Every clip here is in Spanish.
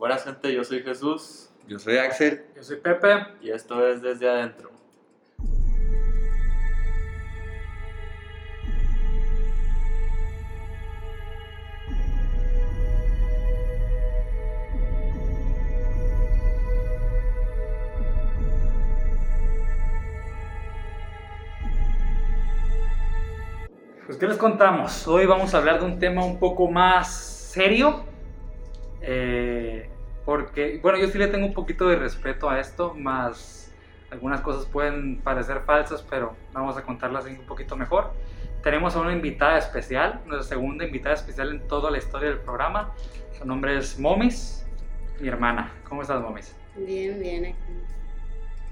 Buenas gente, yo soy Jesús Yo soy Axel. Yo soy Pepe. y esto es Desde Adentro. Pues, ¿qué les contamos? Hoy vamos a hablar de un tema un poco más serio. eh, porque, bueno, yo sí le tengo un poquito de respeto a esto, más algunas cosas pueden parecer falsas, pero vamos a contarlas un poquito mejor. Tenemos a una invitada especial, nuestra segunda invitada especial en toda la historia del programa. Su nombre es Momis, mi hermana. ¿Cómo estás, Momis? Bien, bien aquí.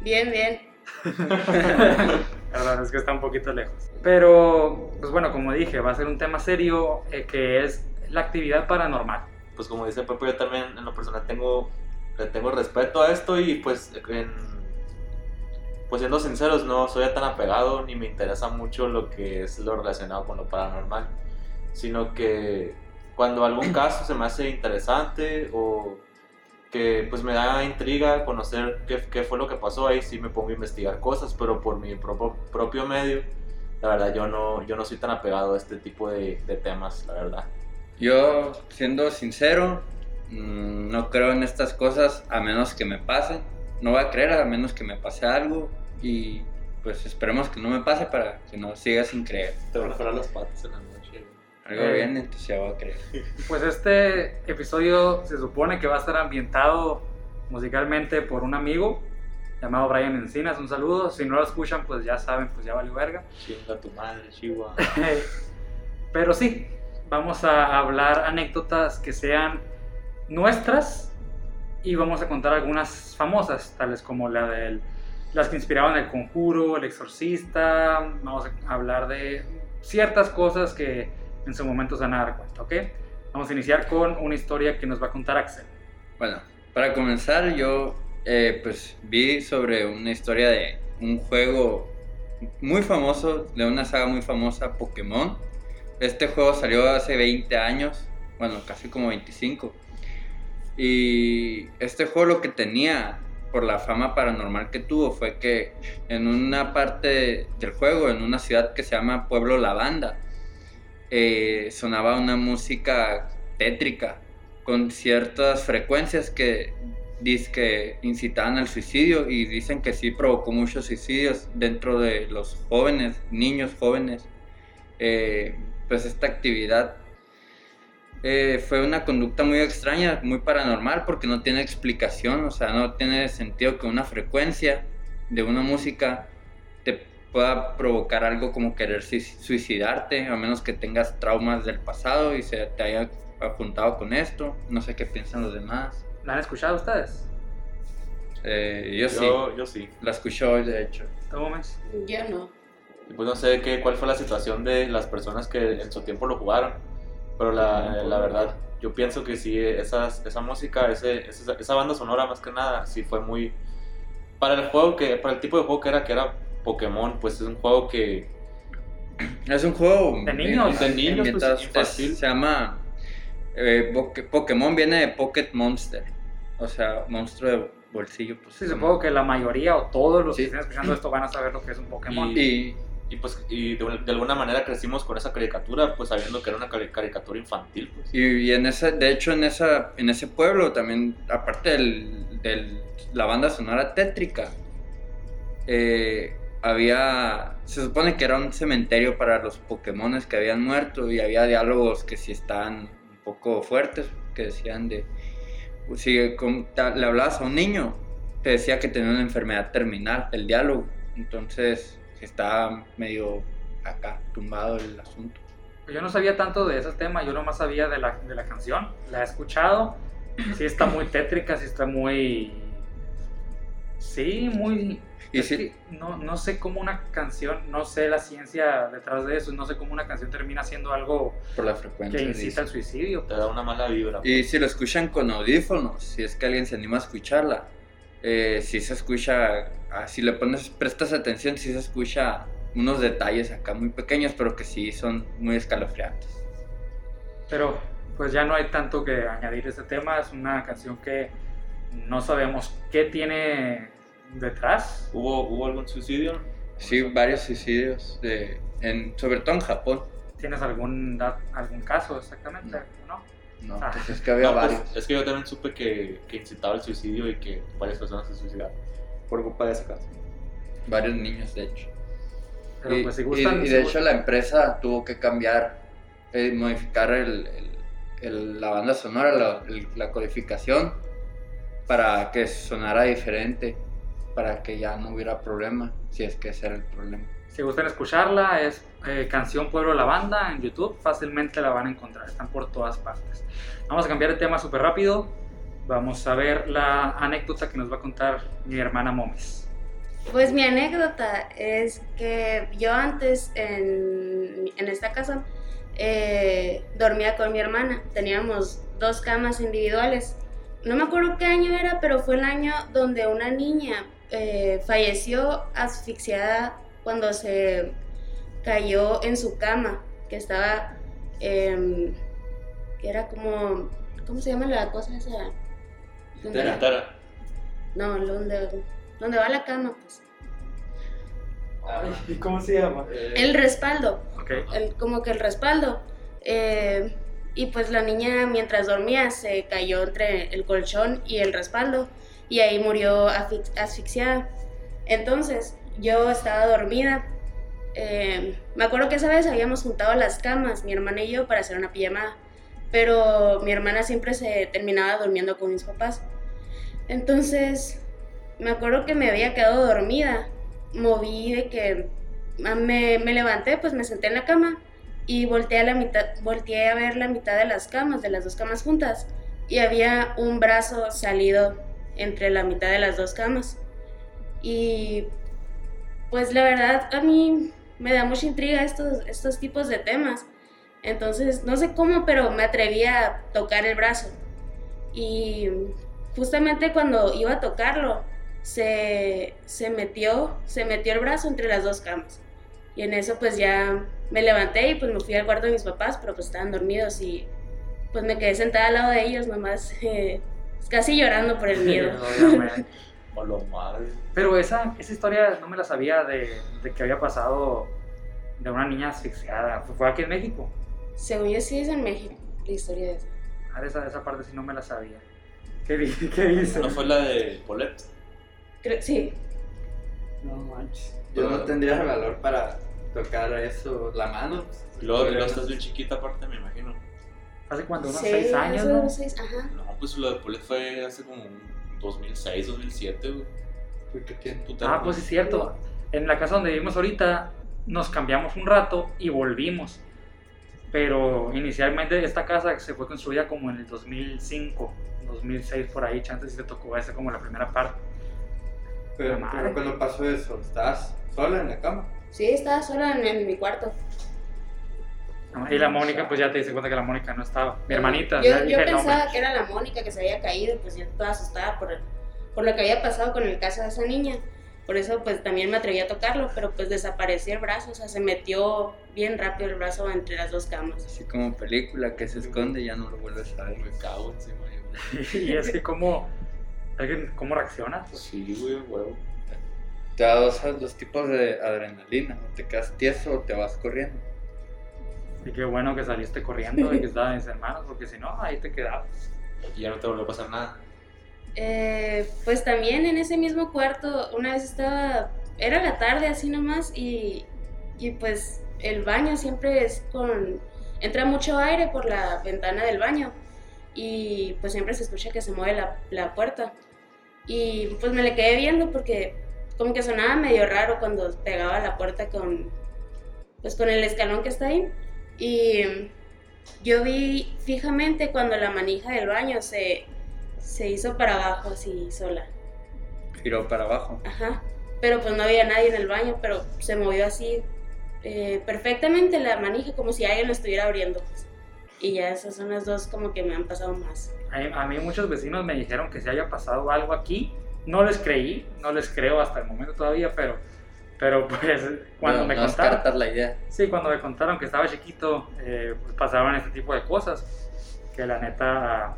Bien, bien. Perdón, es que está un poquito lejos. Pero, pues bueno, como dije, va a ser un tema serio eh, que es la actividad paranormal. Pues como dice Pepe, yo también en lo personal tengo, le tengo respeto a esto y pues, pues siendo sinceros, no soy tan apegado ni me interesa mucho lo que es lo relacionado con lo paranormal, sino que cuando algún caso se me hace interesante o que pues me da intriga conocer qué, qué fue lo que pasó ahí, sí me pongo a investigar cosas, pero por mi propio, propio medio, la verdad yo no, yo no soy tan apegado a este tipo de, de temas, la verdad. Yo, siendo sincero, mm, no creo en estas cosas a menos que me pase. No voy a creer a menos que me pase algo y pues esperemos que no me pase para que no siga sin creer. Te van a parar las patas en la noche. Algo Eh. bien, entonces ya voy a creer. Pues este episodio se supone que va a estar ambientado musicalmente por un amigo llamado Brian Encinas. Un saludo. Si no lo escuchan, pues ya saben, pues ya valió verga. Chinga tu madre, Chihuahua. Pero sí, vamos a hablar anécdotas que sean nuestras y vamos a contar algunas famosas, tales como la de las que inspiraban el conjuro, el exorcista. Vamos a hablar de ciertas cosas que en su momento se van a dar cuenta, ¿ok? Vamos a iniciar con una historia que nos va a contar Axel. Bueno, para comenzar, yo eh, pues vi sobre una historia de un juego muy famoso, de una saga muy famosa, Pokémon. Este juego salió hace 20 años, bueno, casi como 25. Y este juego lo que tenía por la fama paranormal que tuvo fue que en una parte del juego, en una ciudad que se llama Pueblo Lavanda, eh, sonaba una música tétrica con ciertas frecuencias que que incitaban al suicidio y dicen que sí provocó muchos suicidios dentro de los jóvenes, niños jóvenes. Eh, pues esta actividad eh, fue una conducta muy extraña, muy paranormal, porque no tiene explicación, o sea, no tiene sentido que una frecuencia de una música te pueda provocar algo como querer sui- suicidarte, a menos que tengas traumas del pasado y se te haya apuntado con esto. No sé qué piensan los demás. ¿La han escuchado ustedes? Eh, yo, sí, Yo, sí. la escucho hoy, de hecho. ¿Tú, Gómez? Yo no. Y pues no sé qué, cuál fue la situación de las personas que en su tiempo lo jugaron, pero la, la verdad, yo pienso que sí, esas, esa música, ese, esa, esa banda sonora más que nada, sí fue muy... Para el juego que, para el tipo de juego que era, que era Pokémon, pues es un juego que... Es un juego De niños. De niños, pues, infantil. es- se llama eh, Pokémon viene de Pocket Monster, o sea, monstruo de bolsillo. Pues, Sí, supongo que la mayoría o todos los Sí. que estén escuchando esto van a saber lo que es un Pokémon. y Y pues y de, de alguna manera crecimos con esa caricatura, pues sabiendo que era una cari- caricatura infantil. Pues. Y, y en ese, de hecho en esa, en ese pueblo también, aparte del- la banda sonora tétrica, eh, había, se supone que era un cementerio para los Pokémones que habían muerto y había diálogos que sí estaban un poco fuertes, que decían de, si con- ta- le hablabas a un niño, te decía que tenía una enfermedad terminal, el diálogo, entonces estaba medio acá, tumbado el asunto. Yo no sabía tanto de ese tema, yo nomás sabía de la, de la canción. La he escuchado. Sí está muy tétrica, sí está muy... Sí, muy... Y es sí- que no, no sé cómo una canción, no sé la ciencia detrás de eso, no sé cómo una canción termina siendo algo Por la frecuencia. que dice. incita al suicidio. Te da una mala vibra. Y si lo escuchan con audífonos, si es que alguien se anima a escucharla, eh, si se escucha, ah, si le pones, prestas atención, si se escucha unos detalles acá muy pequeños, pero que sí son muy escalofriantes. Pero pues ya no hay tanto que añadir a este tema. Es una canción que no sabemos qué tiene detrás. ¿Hubo, ¿Hubo algún suicidio? Sí, varios suicidios, de, en, sobre todo en Japón. ¿Tienes algún, algún caso exactamente? ¿No? No, Ah. pues es que había No, pues, varios. es que yo también supe que, que incitaba el suicidio y que varias personas se suicidaron por culpa de esa canción. Varios niños, de hecho. Pero y, pues si gustan. y de hecho la empresa tuvo que cambiar, eh, modificar el, el- el- la banda sonora, la, el- la codificación, para que sonara diferente, para que ya no hubiera problema, si es que ese era el problema. Si gustan escucharla, es eh, Canción Pueblo La Banda en YouTube. Fácilmente la van a encontrar, están por todas partes. Vamos a cambiar de tema súper rápido. Vamos a ver la anécdota que nos va a contar mi hermana Momes. Pues mi anécdota es que yo antes en, en esta casa eh, dormía con mi hermana. Teníamos dos camas individuales. No me acuerdo qué año era, pero fue el año donde una niña eh, falleció asfixiada cuando se cayó en su cama, que estaba, em, que era como, ¿cómo se llama la cosa esa? Entera. Tara, No, donde, donde va la cama, pues. ¿Y cómo se llama? El respaldo, Ok. el, como que el respaldo. Eh, y pues la niña mientras dormía se cayó entre el colchón y el respaldo y ahí murió asfix- asfixiada. Entonces yo estaba dormida. Eh, me acuerdo que esa vez habíamos juntado las camas, mi hermana y yo, para hacer una pijamada. Pero mi hermana siempre se terminaba durmiendo con mis papás. Entonces me acuerdo que me había quedado dormida. Moví de que Ah, me, me levanté, pues me senté en la cama y volteé a, la mitad, volteé a ver la mitad de las camas, de las dos camas juntas, y había un brazo salido entre la mitad de las dos camas. Y pues la verdad a mí me da mucha intriga estos, estos tipos de temas. Entonces, no sé cómo, pero me atreví a tocar el brazo. Y justamente cuando iba a tocarlo, se, se metió, se metió el brazo entre las dos camas. Y en eso pues ya me levanté y pues me fui al cuarto de mis papás, pero pues estaban dormidos y pues me quedé sentada al lado de ellos nomás, eh, casi llorando por el miedo. Obviamente. O lo madre. Pero esa, esa historia no me la sabía de, de que había pasado de una niña asfixiada. Fue aquí en México. Según yo sí es en México la historia de eso. Ah, esa, esa parte sí no me la sabía. ¿Qué, qué dice? ¿No fue la de Paulette? Creo- sí, No manches. Yo no tendría el valor para tocar eso, la mano. Y luego, luego estás bien chiquita aparte, me imagino. Hace cuánto, unos Sí, seis años, ¿no? seis, ajá. No, pues lo de Paulette fue hace como un 2006, 2007, güey. ¿qué tiene? Ah, pues es cierto. En la casa donde vivimos ahorita nos cambiamos un rato y volvimos. Pero inicialmente esta casa se fue construida como en el 2005, 2006 por ahí, chances si te tocó esa como la primera parte. Pero, pero cuando pasó eso, ¿estabas sola en la cama? Sí, estaba sola en, en mi cuarto. Y la Mónica, pues ya te diste cuenta que la Mónica no estaba. Mi hermanita, Yo, yo dije el pensaba que era la Mónica que se había caído, pues yo toda asustada por, por lo que había pasado con el caso de esa niña. Por eso pues también me atreví a tocarlo, pero pues desapareció el brazo, o sea, se metió bien rápido el brazo entre las dos camas. Así como película que se esconde y ya no lo vuelves a ver. Me cago encima. Y es que cómo, alguien, ¿cómo reaccionas? Pues, Sí, güey, huevo. Te da dos, dos tipos de adrenalina, o te quedas tieso o te vas corriendo. Y qué bueno que saliste corriendo y que estaban mis hermanos, porque si no, ahí te quedabas. Y ya no te volvió a pasar nada. Eh, pues también en ese mismo cuarto, una vez estaba, era la tarde así nomás y, y pues el baño siempre es con, entra mucho aire por la ventana del baño y pues siempre se escucha que se mueve la, la puerta. Y pues me le quedé viendo porque como que sonaba medio raro cuando pegaba la puerta con, pues con el escalón que está ahí. Y yo vi fijamente cuando la manija del baño se, se hizo para abajo así sola. Giró para abajo. Ajá. Pero pues no había nadie en el baño, pero se movió así eh, perfectamente la manija, como si alguien lo estuviera abriendo. Y ya esas son las dos como que me han pasado más. A, mí muchos vecinos me dijeron que si haya pasado algo aquí, no les creí, no les creo hasta el momento todavía, pero, pero pues cuando no, me no contaron, descartar la idea. sí, cuando me contaron que estaba chiquito, eh, pues, pasaban este tipo de cosas. que la neta,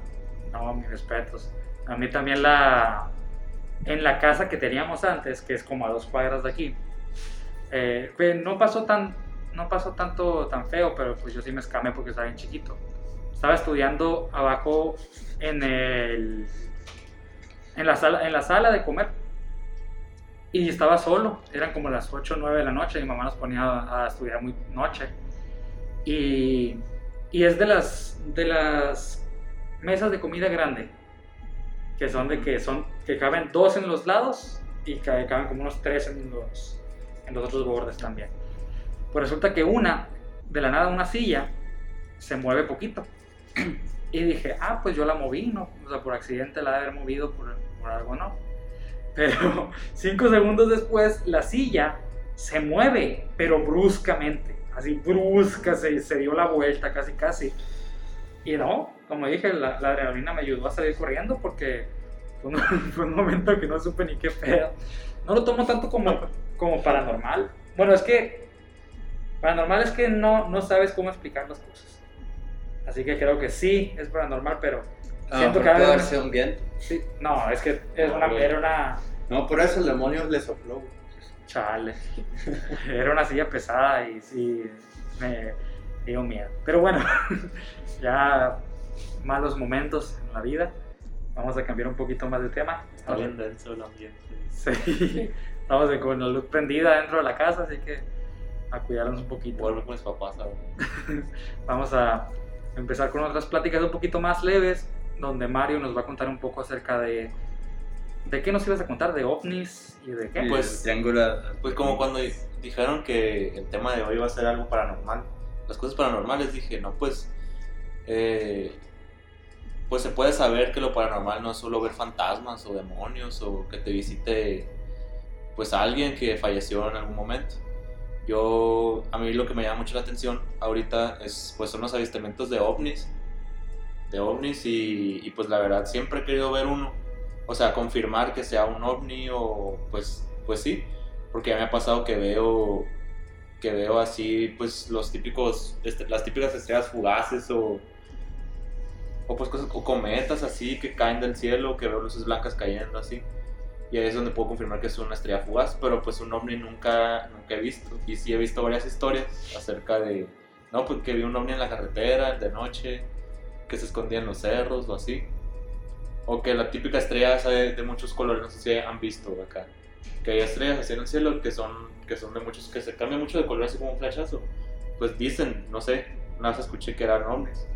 no, mis respetos. A mí también la, en la casa que teníamos antes, que es como a dos cuadras de aquí, eh, pues no pasó tan, no pasó tanto tan feo, pero pues yo sí me escamé porque estaba bien chiquito. Estaba estudiando abajo en el, en la sala, en la sala de comer y estaba solo, eran como las 8 o 9 de la noche, mi mamá nos ponía a, estudiar muy noche. Y, y es de las, de las mesas de comida grande, que son de que son que caben dos en los lados y ca- caben como unos tres en los, en los otros bordes también. Pues resulta que una, de la nada una silla, se mueve poquito. Y dije, ah, pues yo la moví, ¿no? O sea, por accidente la de haber movido, por, por algo no. Pero cinco segundos después, la silla se mueve, pero bruscamente. Así brusca, se, se dio la vuelta casi casi. Y no, como dije, la, la adrenalina me ayudó a salir corriendo porque fue un, fue un momento que no supe ni qué pedo. No lo tomo tanto como, como paranormal. Bueno, es que paranormal es que no, no sabes cómo explicar las cosas. Así que creo que sí es paranormal, pero Ah, siento pero que puede haber sido un viento. sí, no, es que es una, era una No, por eso el demonio le sopló. chale. Era una silla pesada y sí me dio miedo. Pero bueno, ya malos momentos en la vida. Vamos a cambiar un poquito más de tema. Está bien denso el ambiente. Sí, estamos con la luz prendida dentro de la casa, así que a cuidarnos un poquito. Vuelvo con mis papás ahora. Vamos a empezar con otras pláticas un poquito más leves, donde Mario nos va a contar un poco acerca de... ¿De qué nos ibas a contar? ¿De ovnis y de qué? Pues- el triángulo. Pues como cuando dijeron que el tema de hoy iba a ser algo paranormal, las cosas paranormales, dije, no, pues, eh, pues se puede saber que lo paranormal no es solo ver fantasmas o demonios o que te visite, pues, alguien que falleció en algún momento. Yo, a mí lo que me llama mucho la atención ahorita es, pues, son los avistamientos de ovnis, de ovnis y, y, pues la verdad siempre he querido ver uno, o sea, confirmar que sea un ovni o, pues, pues sí porque ya me ha pasado que veo que veo así pues los típicos las típicas estrellas fugaces o o pues cosas o cometas así que caen del cielo que veo luces blancas cayendo así. Y ahí es donde puedo confirmar que es una estrella fugaz pero pues un ovni nunca nunca he visto. Y sí he visto varias historias acerca de no pues que vi un ovni en la carretera de noche que se escondía en los cerros o así o que la típica estrella de, muchos colores no sé si han visto acá que hay estrellas así en el cielo que son, que son de muchos, que se cambian mucho de color así como un flechazo. Pues dicen, no sé, una vez escuché que eran ovnis.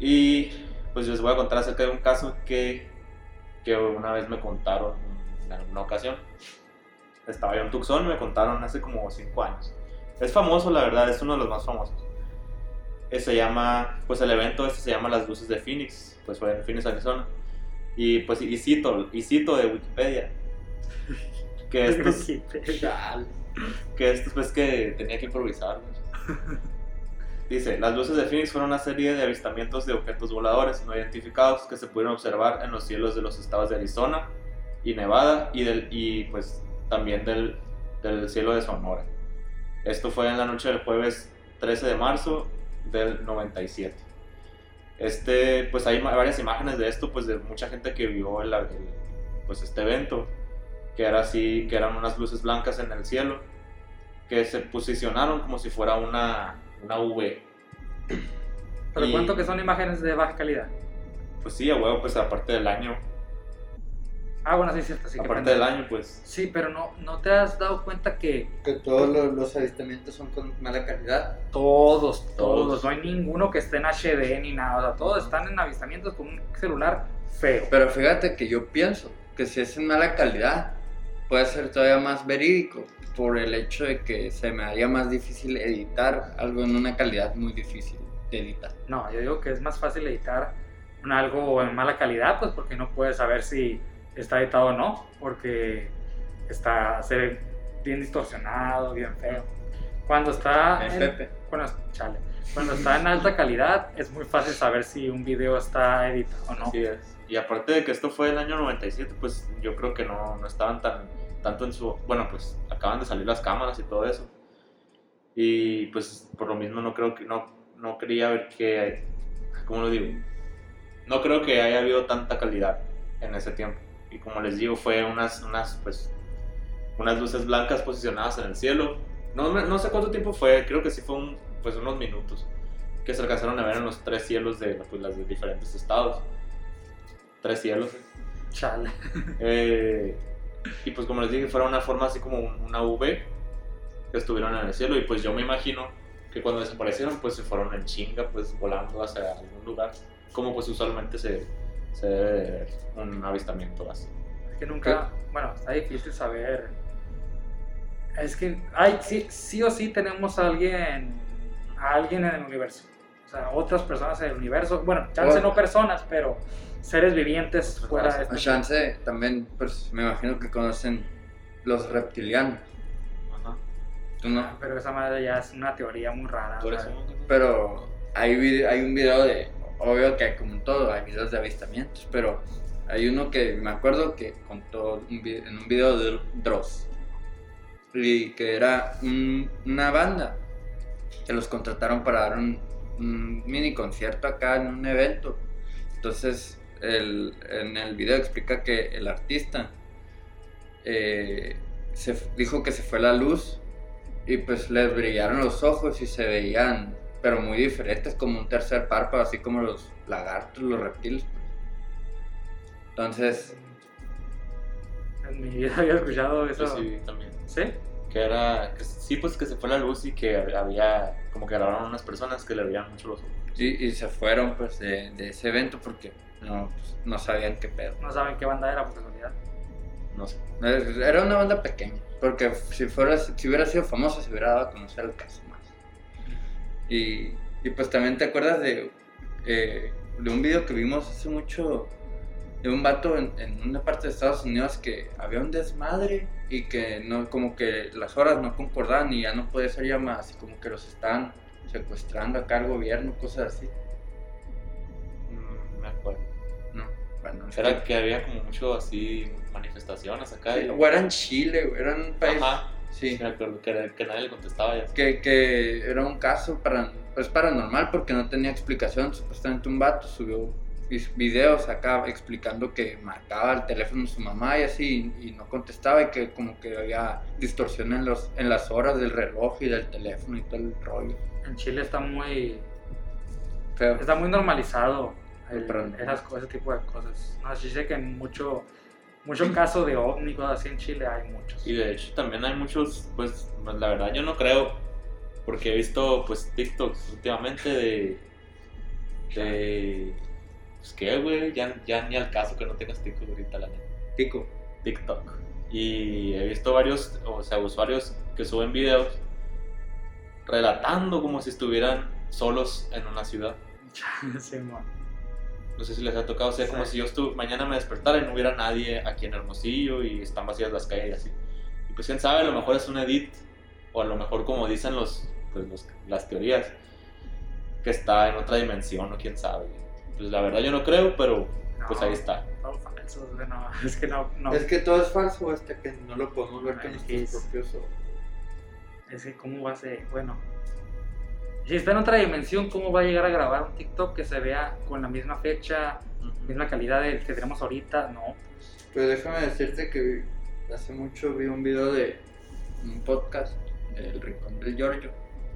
Y pues les voy a contar acerca de un caso que, que una vez me contaron en alguna ocasión. Estaba yo en Tucson me contaron hace como 5 años. Es famoso, la verdad, es uno de los más famosos. Se llama, pues el evento este se llama Las Luces de Phoenix, pues fue en Phoenix, Arizona. Y pues y cito, y cito de Wikipedia que estos, que estos pues que tenía que improvisar. ¿no? Dice, las luces de Phoenix fueron una serie de avistamientos de objetos voladores no identificados que se pudieron observar en los cielos de los estados de Arizona y Nevada y, del, y pues también del, del cielo de Sonora. Esto fue en la noche del jueves 13 de marzo del 97. Este, pues hay varias imágenes de esto, pues de mucha gente que vio el, el- pues este evento, que era así, que eran unas luces blancas en el cielo, que se posicionaron como si fuera una, una V. Pero y- cuento que son imágenes de baja calidad. Pues sí, a huevo, pues aparte del año, Ah, bueno, sí, es cierto. Sí, que aparte prende. del año, pues Sí, pero no, ¿no te has dado cuenta que Que todos los, los avistamientos son con mala calidad. todos, todos, Todos. no hay ninguno que esté en HD ni nada, o sea, todos están en avistamientos con un celular feo. Pero fíjate que yo pienso que si es en mala calidad, puede ser todavía más verídico por el hecho de que se me haría más difícil editar algo en una calidad muy difícil de editar. No, yo digo que es más fácil editar algo en mala calidad, pues porque no puedes saber si está editado o no, porque está se ve bien distorsionado, bien feo. Cuando está en- cuando, chale, cuando está en alta calidad es muy fácil saber si un video está editado o no. así es. Y aparte de que esto fue el año 97, pues yo creo que no, no estaban tan tanto en su... Bueno, pues acaban de salir las cámaras y todo eso. Y pues por lo mismo no creo que... No, no quería ver que ¿cómo lo digo? No creo que haya habido tanta calidad en ese tiempo. Y como les digo, fue unas, unas, pues, unas luces blancas posicionadas en el cielo. No, no sé cuánto tiempo fue, creo que sí fue un, pues unos minutos que se alcanzaron a ver en los tres cielos de pues, las de diferentes estados. Tres cielos. Chale. Eh, y pues como les dije, fuera una forma así como un- una V que estuvieron en el cielo. Y pues yo me imagino que cuando desaparecieron, pues se fueron en chinga, pues volando hacia algún lugar. Como pues usualmente se, se debe de ver un avistamiento así. Es que nunca, bueno, está difícil saber. Es que hay, sí, sí o sí tenemos a alguien, a alguien en el universo. O sea, otras personas en el universo. Bueno, chance Bueno. no personas, pero seres vivientes fuera de este chance también, pues me imagino que conocen los reptilianos. Ajá. Tú no. Pero esa madre ya es una teoría muy rara. Pero hay, hay un video de. Obvio que como en todo, hay videos de avistamientos, pero hay uno que me acuerdo que contó un en un video de Dross. Y que era un- una banda que los contrataron para dar un, mini concierto acá en un evento. Entonces, el- en el video explica que el artista eh, se dijo que se fue la luz y pues les brillaron los ojos y se veían, pero muy diferentes, como un tercer párpado, así como los lagartos, los reptiles. pues. Entonces, En mi vida había escuchado eso. Yo sí, también. ¿Sí? Que era, que sí, pues que se fue la luz y que había, como que grabaron unas personas que le veían mucho los ojos. y, y se fueron pues de, de ese evento porque no, pues, no sabían qué pedo. No saben qué banda era por casualidad. No sé. Era una banda pequeña, porque si, fuera, si hubiera sido famosa se hubiera dado a conocer el caso. Y, y pues también te acuerdas de, eh, de un video que vimos hace mucho de un vato en, en una parte de Estados Unidos que había un desmadre y que no como que las horas no concordaban y ya no podía hacer llamadas y como que los estaban secuestrando acá al gobierno, cosas así. Mm, me acuerdo. No, bueno, es Era que- que había como mucho así manifestaciones acá. y- o era en Chile, o era un país. Ajá. Sí. Me acuerdo que, que nadie le contestaba ya. que, que era un caso para, pues paranormal porque no tenía explicación. Supuestamente un vato subió videos acá explicando que marcaba el teléfono de su mamá y así y, no contestaba y que como que había distorsión en, los, en las horas del reloj y del teléfono y todo el rollo. En Chile está muy, Feo. está muy normalizado el- esas ese tipo de cosas. No, sí sé que mucho, mucho caso de ovni, cosas así en Chile hay muchos. Y de hecho también hay muchos, pues la verdad yo no creo, porque he visto pues TikToks últimamente de... de pues qué, güey, ya, ya ni al caso que no tengas TikTok ahorita, la neta. Tico. TikTok. Y he visto varios, o sea, usuarios que suben videos relatando como si estuvieran solos en una ciudad. Sí, man. No sé si les ha tocado, o sea, como si yo estu mañana me despertara y no hubiera nadie aquí en Hermosillo y están vacías las calles y así. Y pues quién sabe, a lo mejor es un edit, o a lo mejor como dicen los, pues, los- las teorías, que está en otra dimensión o quién sabe. Pues la verdad yo no creo, pero pues No, ahí está. No, es que no, no. Es que todo es falso hasta que no lo podemos ver con nuestros es- propios ojos. Es que cómo va a ser, bueno. Si está en otra dimensión, ¿cómo va a llegar a grabar un TikTok que se vea con la misma fecha, misma calidad del que tenemos ahorita? No. Pues déjame decirte que vi- hace mucho vi un video de un podcast, El Rincón del Giorgio,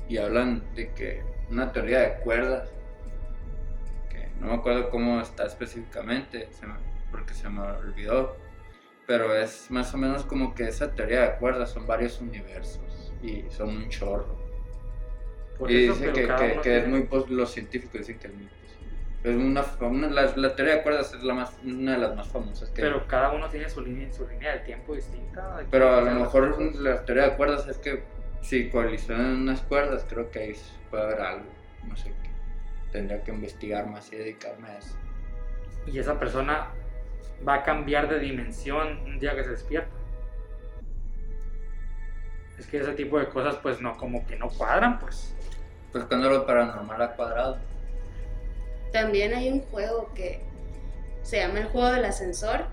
y hablan de que una teoría de cuerdas, que no me acuerdo cómo está específicamente, se me- porque se me olvidó, pero es más o menos como que esa teoría de cuerdas son varios universos y son un chorro. Por y eso, dice pero que, que- es muy, pos- los científicos dicen que es muy posible. Es una, una- la, la teoría de cuerdas es la más, una de las más famosas que. Pero cada uno tiene su línea, su línea de tiempo distinta. de Pero a lo mejor la teoría de cuerdas es que si colisionan unas cuerdas, creo que ahí puede haber algo. No sé qué. Tendría que investigar más y dedicarme a eso. Y esa persona va a cambiar de dimensión un día que se despierta. Es que ese tipo de cosas, pues no, como que no cuadran, pues. Pues cuando lo paranormal ha cuadrado. También hay un juego que se llama el juego del ascensor,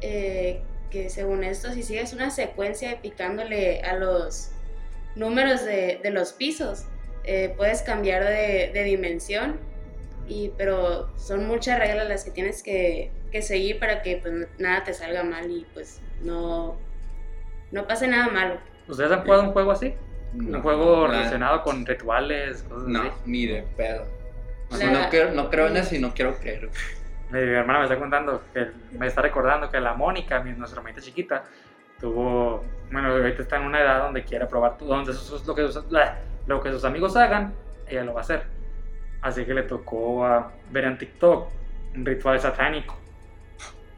eh, que según esto, si sigues una secuencia de picándole a los números de, de los pisos, eh, puedes cambiar de, de dimensión y, pero son muchas reglas las que tienes que, que seguir para que pues, nada te salga mal y pues no, no pase nada malo. ¿Ustedes han jugado un juego así? No, un juego la- relacionado con rituales, cosas No, así. ni de pedo. O sea, no, creo, no creo en eso y no quiero creer. Mi hermana me está contando, que me está recordando que la Mónica, mi- nuestra hermanita chiquita, tuvo, bueno, ahorita está en una edad donde quiere probar todo, donde sus- sus- lo, que sus, lo que sus amigos hagan, ella lo va a hacer. Así que le tocó a ver en TikTok un ritual satánico.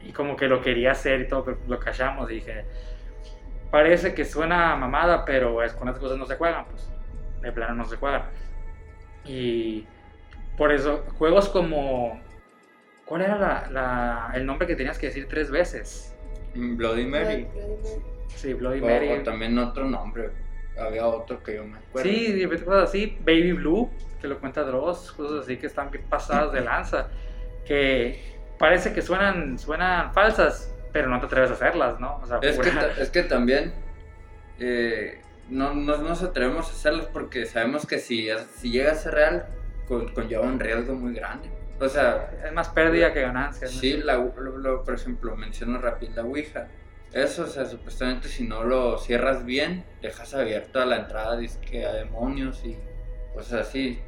Y como que lo quería hacer y todo, pero lo callamos. Y dije, parece que suena mamada, pero es con las cosas no se juegan, pues de plano no se juegan. Y por eso, juegos como. ¿Cuál era la- la- el nombre que tenías que decir tres veces? Bloody Mary. Sí, Bloody O, Mary. o también otro nombre. Había otro que yo me acuerdo. Sí, de cosas así. Baby Blue, que lo cuenta Dross, cosas así que están bien pasadas de lanza. Que parece que suenan, suenan falsas, pero no te atreves a hacerlas, ¿no? O sea, Es que, es que también eh, no, no nos atrevemos a hacerlos porque sabemos que si, si llega a ser real, con- conlleva un riesgo muy grande. O sea, es más pérdida que ganancia. ¿no? sí, la, lo- lo- por ejemplo, menciono rápido la Ouija. Eso, o sea, supuestamente si no lo cierras bien, dejas abierta la entrada dizque, a demonios y cosas así.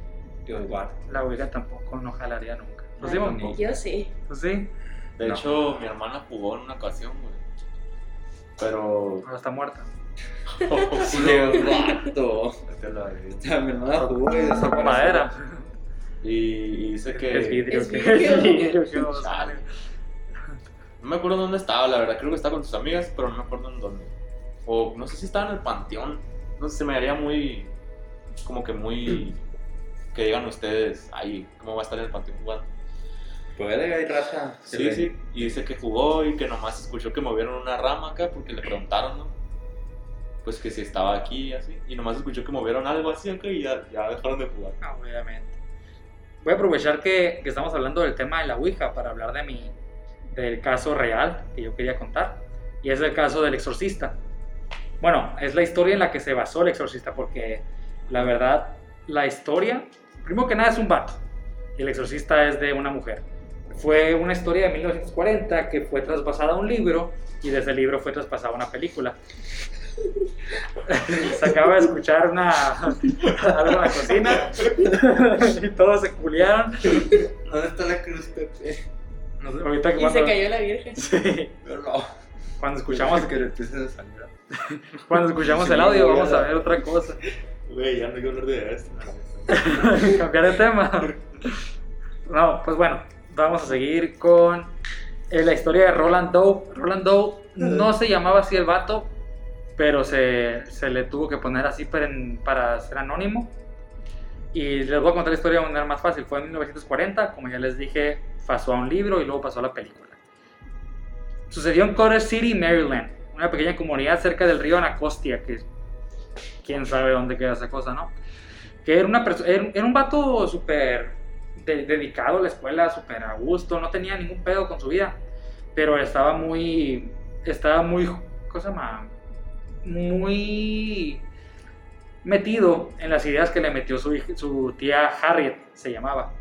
Digo, igual. La Ouija tampoco no jalaría nunca. ¿Lo Ay, hicimos? ni- Yo sí. Pues sí, De No. hecho, mi hermana jugó en una ocasión, güey. Pero. pero está muerta. ¡Qué vato! Es que la- O sea, mi hermana jugó y desapareció. Madera. Y, y dice que. Es vidrio. Es vidrio. No me acuerdo dónde estaba, la verdad. Creo que estaba con sus amigas, pero no me acuerdo en dónde. O no sé si estaba en el panteón. No sé, se me haría muy. Como que muy. Que digan ustedes, ahí, ¿cómo va a estar en el panteón jugando? Puede, hay raza. Sí, le- sí. Y dice que jugó y que nomás escuchó que movieron una rama acá porque le preguntaron, ¿no? Pues que si estaba aquí y así. Y nomás escuchó que movieron algo así acá y ya, ya dejaron de jugar. Ah, Obviamente. Voy a aprovechar que, que estamos hablando del tema de la Ouija para hablar de mi, del caso real que yo quería contar. Y es el caso del exorcista. Bueno, es la historia en la que se basó el exorcista porque la verdad, la historia, primero que nada es un vato. Y el exorcista es de una mujer. Fue una historia de 1940 que fue traspasada a un libro y de ese libro fue traspasada a una película. Se acaba de escuchar una, algo en la cocina y todos se culiaron. ¿Dónde está la cruz, Pepe? No sé, ahorita que Y se cuando, cayó la virgen. Sí, Pero no. cuando escuchamos, que le a cuando escuchamos el audio vamos a ver otra cosa. Güey, ya no quiero hablar de esto. Cambiar de tema. No, pues bueno, vamos a seguir con eh, la historia de Roland Doe. Roland Doe no se llamaba así el vato, pero se, se le tuvo que poner así para, para ser anónimo. Y les voy a contar la historia de manera más fácil. Fue en 1940, como ya les dije, pasó a un libro y luego pasó a la película. Sucedió en Cotter City, Maryland, una pequeña comunidad cerca del río Anacostia, que quién sabe dónde queda esa cosa, ¿no? Que era, una era, era un vato súper de- dedicado a la escuela, súper a gusto, no tenía ningún pedo con su vida, pero estaba muy, estaba muy, cosa más, muy metido en las ideas que le metió su, tía Harriet, se llamaba.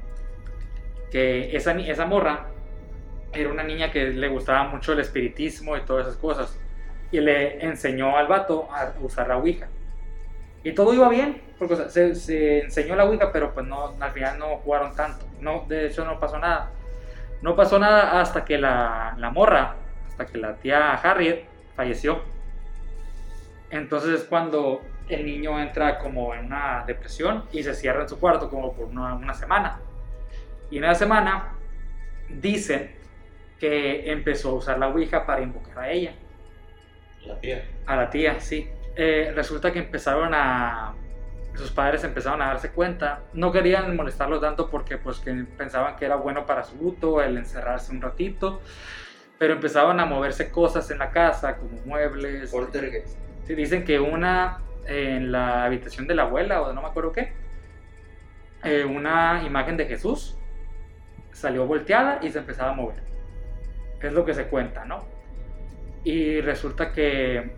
Que esa, esa morra era una niña que le gustaba mucho el espiritismo y todas esas cosas. Y le enseñó al vato a usar la Ouija. Y todo iba bien, porque o sea, se, se enseñó la Ouija, pero pues no, al final no jugaron tanto. No, de hecho no pasó nada. No pasó nada hasta que la, la morra, hasta que la tía Harriet falleció. Entonces es cuando el niño entra como en una depresión y se cierra en su cuarto como por una, una semana. Y en esa semana dicen que empezó a usar la Ouija para invocar a ella. La tía. A la tía, sí. Eh, resulta que empezaron a... Sus padres empezaron a darse cuenta. No querían molestarlo tanto porque pues que pensaban que era bueno para su luto el encerrarse un ratito. Pero empezaban a moverse cosas en la casa, como muebles. Poltergeist. Sí, dicen que una eh, en la habitación de la abuela o de no me acuerdo qué, eh, una imagen de Jesús salió volteada y se empezaba a mover. Es lo que se cuenta, ¿no? Y resulta que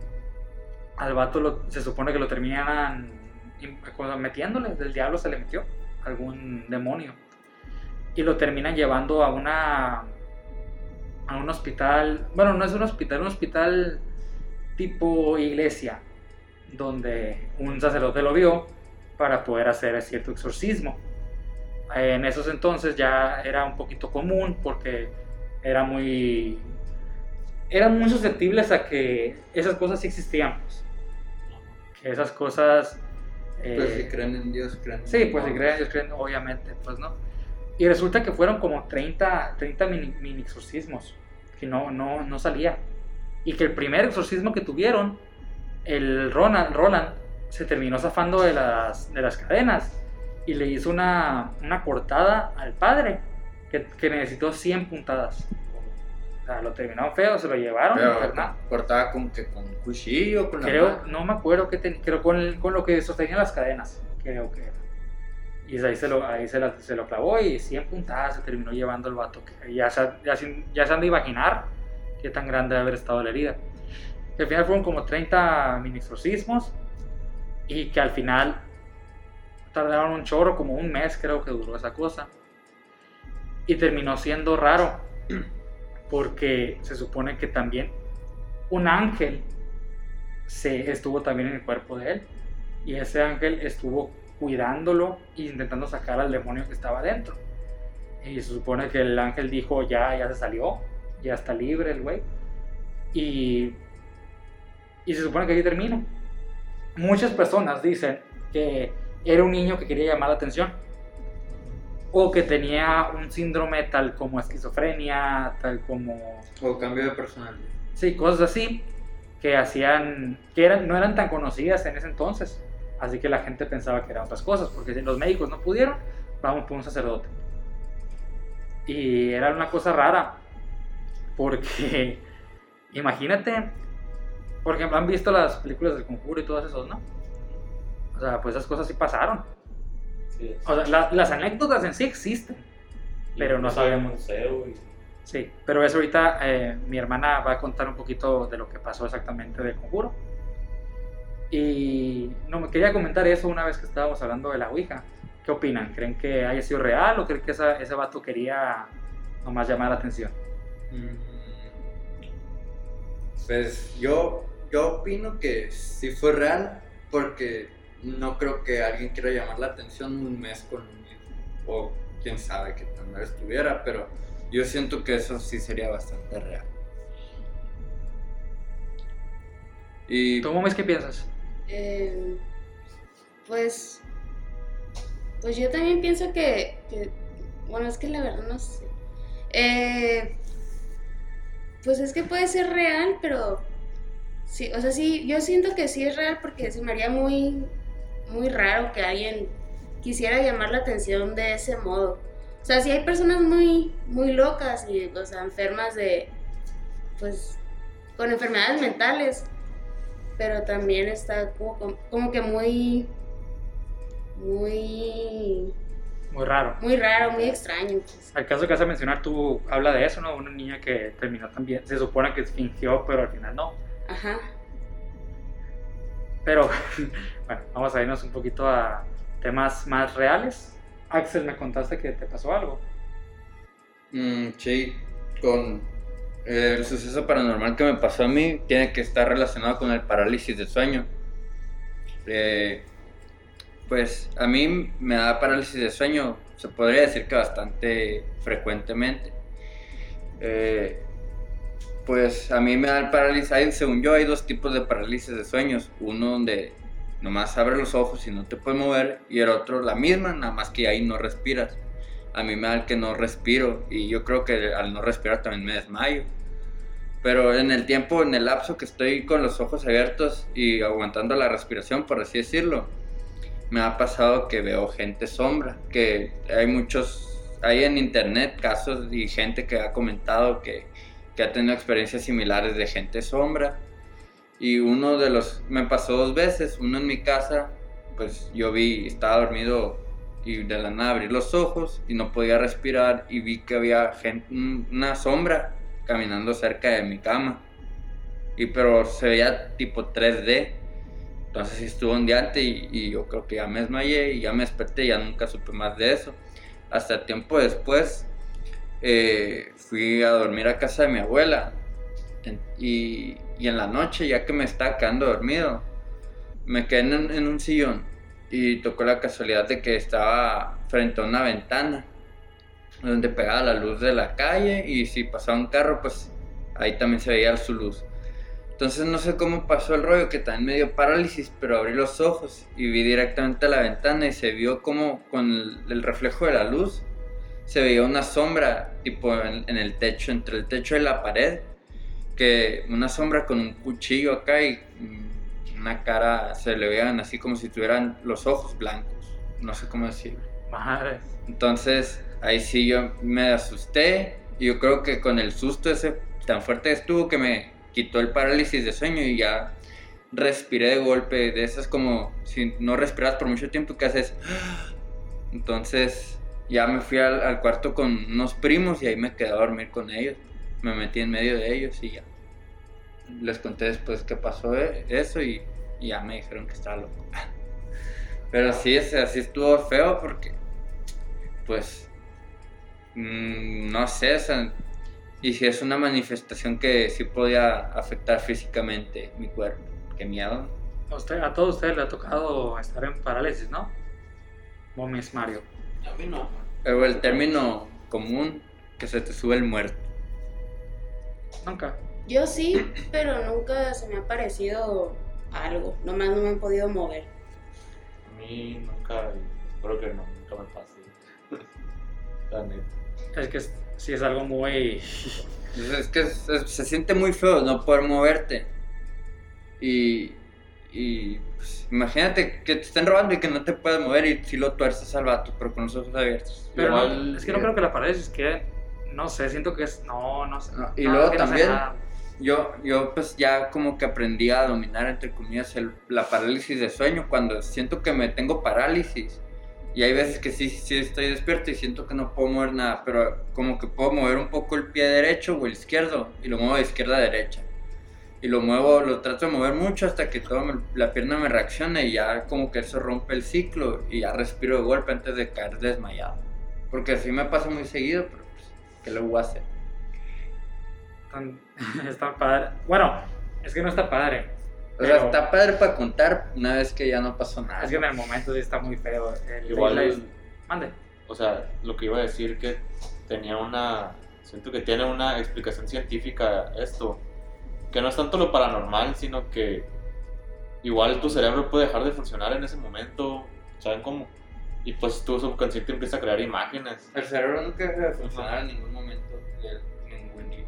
al vato se supone que lo terminan metiéndole, del diablo se le metió, algún demonio. y lo terminan llevando a una a un hospital, bueno, no es un hospital, un hospital tipo iglesia, donde un sacerdote lo vio para poder hacer cierto exorcismo. En esos entonces ya era un poquito común porque era muy eran muy susceptibles a que esas cosas sí existían, pues. Esas cosas Pues si eh, creen en Dios, creen en Sí, pues si Dios. creen, ellos creen, obviamente, pues no. Y resulta que fueron como 30, 30 mini, mini exorcismos, que no, no, no salía. Y que el primer exorcismo que tuvieron, el Roland, Roland se terminó zafando de las, de las cadenas y le hizo una, una cortada al padre, que, que necesitó 100 puntadas. Sea, lo terminaron feo, se lo llevaron Pero cortaba como que con cuchillo, con la Creo, mano. no me acuerdo qué tenía, creo con, el- con lo que sostenían las cadenas, creo que era. Y ahí se lo, ahí se, la- se lo clavó y 100 puntadas se terminó llevando el vato. Que ya, se, ya, ya se han de imaginar qué tan grande debe haber estado la herida. Que al final fueron como 30 mini exorcismos y que al final tardaron un chorro, como un mes creo que duró esa cosa. Y terminó siendo raro porque se supone que también un ángel se estuvo también en el cuerpo de él y ese ángel estuvo cuidándolo e intentando sacar al demonio que estaba dentro. Y se supone que el ángel dijo ya ya se salió ya está libre el güey y y se supone que ahí termina. Muchas personas dicen que era un niño que quería llamar la atención o que tenía un síndrome tal como esquizofrenia tal como O cambio de personalidad. Sí, cosas así que hacían, que eran, no eran tan conocidas en ese entonces. Así que la gente pensaba que eran otras cosas, porque si los médicos no pudieron, vamos por un sacerdote. Y era una cosa rara, porque imagínate, por ejemplo, han visto las películas del conjuro y todas esos, ¿no? O sea, pues esas cosas sí pasaron. Sí. O sea, la- las anécdotas en sí existen. Pero no un sabemos. museo y- Sí, pero eso ahorita eh, mi hermana va a contar un poquito de lo que pasó exactamente del conjuro. Y no me quería comentar eso una vez que estábamos hablando de la Ouija. ¿Qué opinan? ¿Creen que haya sido real o creen que esa- ese vato quería nomás llamar la atención? Mm, Pues yo, yo opino que sí fue real porque no creo que alguien quiera llamar la atención un mes con un hijo. O quién sabe que también estuviera, pero yo siento que eso sí sería bastante real. Y ¿Tú, Momes, qué piensas? Eh, pues, pues yo también pienso que, que- bueno, es que la verdad no sé. Eh, pues es que puede ser real, pero sí, o sea, sí, yo siento que sí es real porque se me haría muy, muy raro que alguien quisiera llamar la atención de ese modo. O sea, sí hay personas muy, muy locas y, o sea, enfermas de, pues, con enfermedades mentales pero también está como, como que muy, muy, Muy raro. muy raro, muy extraño. pues. Al caso que vas a mencionar, tú habla de eso, ¿no? Una niña que terminó también, se supone que fingió, pero al final no. Ajá. Pero, bueno, vamos a irnos un poquito a temas más reales. Axel, me contaste que te pasó algo. Mm, sí, con el suceso paranormal que me pasó a mí tiene que estar relacionado con el parálisis de sueño. Eh, pues a mí me da parálisis de sueño, se podría decir que bastante frecuentemente. Eh, pues a mí me da el parálisis, hay- según yo hay dos tipos de parálisis de sueños, uno donde nomás abres los ojos y no te puedes mover y el otro la misma, nada más que ahí no respiras a mí me da el que no respiro y yo creo que al no respirar también me desmayo. Pero en el tiempo, en el lapso que estoy con los ojos abiertos y aguantando la respiración, por así decirlo, me ha pasado que veo gente sombra, que hay muchos, hay en internet casos y gente que ha comentado que, que ha tenido experiencias similares de gente sombra. Y uno de los, me pasó dos veces, uno en mi casa, pues yo vi, estaba dormido y de la nada abrí los ojos y no podía respirar y vi que había gente, un- una sombra caminando cerca de mi cama. Y pero se veía tipo 3D. Entonces estuvo un diante y, y yo creo que ya me desmayé y ya me desperté y ya nunca supe más de eso. hasta tiempo después eh, fui a dormir a casa de mi abuela. Y, en la noche, ya que me estaba quedando dormido, me quedé en, un sillón y tocó la casualidad de que estaba frente a una ventana donde pegaba la luz de la calle y si pasaba un carro, pues ahí también se veía su luz. Entonces no sé cómo pasó el rollo, que también me dio parálisis, pero abrí los ojos y vi directamente a la ventana y se vio como con el reflejo de la luz, se veía una sombra tipo en, en el techo, entre el techo y la pared, que una sombra con un cuchillo acá y mm, una cara, se le veían así como si tuvieran los ojos blancos, no sé cómo decirlo. Madre. Entonces, ahí sí yo me asusté y yo creo que con el susto ese tan fuerte estuvo que me quitó el parálisis de sueño y ya respiré de golpe, de esas como si no respiras por mucho tiempo que haces. Entonces, ya me fui al, al cuarto con unos primos y ahí me quedé a dormir con ellos. Me metí en medio de ellos y ya. Les conté después qué pasó eh, eso y, y ya me dijeron que estaba loco. Pero sí, o sea, sí estuvo feo porque, pues, mm, no sé, o sea, y si es una manifestación que sí podía afectar físicamente mi cuerpo. Qué miedo. A, usted- a todos ustedes le ha tocado estar en parálisis, ¿no? Miss Mario. A mí no. Pero el término común, que se te sube el muerto. Nunca. Yo sí, pero nunca se me ha parecido algo. Nomás no me han podido mover. A mí nunca, creo que no, nunca me pasó. La neta. Es que es- sí es algo muy... Es, es que es- es- se siente muy feo no poder moverte. Y, y pues, imagínate que te estén robando y que no te puedes mover y si lo tuerces al vato, pero con los ojos abiertos. Pero no- Igual- es que no creo que la parálisis que... No sé, siento que es... No, no sé. No, y No, luego es que no sé también-. Yo, yo pues ya como que aprendí a dominar entre comillas el- la parálisis de sueño cuando siento que me tengo parálisis. Y hay veces que sí, sí estoy despierto y siento que no puedo mover nada, pero como que puedo mover un poco el pie derecho o el izquierdo y lo muevo de izquierda a derecha. Y lo muevo, lo trato de mover mucho hasta que toda la pierna me reaccione y ya como que eso rompe el ciclo y ya respiro de golpe antes de caer desmayado. Porque así me pasa muy seguido, pero pues, ¿qué le voy a hacer? Tan- está padre. Bueno, es que no está padre. O sea, está padre para contar una vez que ya no pasó nada. Es que en el momento sí está muy feo. El- Igual, la- Mande. o sea, lo que iba a decir que tenía una, siento que tiene una explicación científica esto, que no es tanto lo paranormal, sino que igual tu cerebro puede dejar de funcionar en ese momento, ¿saben cómo? Y pues tu subconsciente empieza a crear imágenes. El cerebro nunca deja de funcionar en ningún momento ningún día.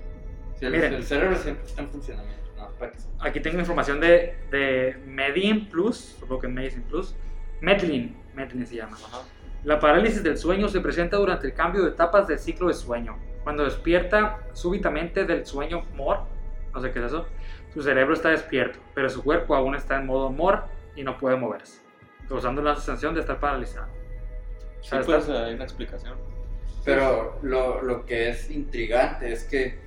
El, Miren. el cerebro siempre está en funcionamiento, no, para que sepan. Aquí tengo información de, de Medin Plus, supongo que Medicine Plus. Metlin, Metlin se llama. Ajá. La parálisis del sueño se presenta durante el cambio de etapas del ciclo de sueño. Cuando despierta súbitamente del sueño MOR, no sé qué es eso, su cerebro está despierto, pero su cuerpo aún está en modo MOR y no puede moverse, causando la sensación de estar paralizado. O Sí, sea, pues está- hay una explicación. Pero lo, lo que es intrigante es que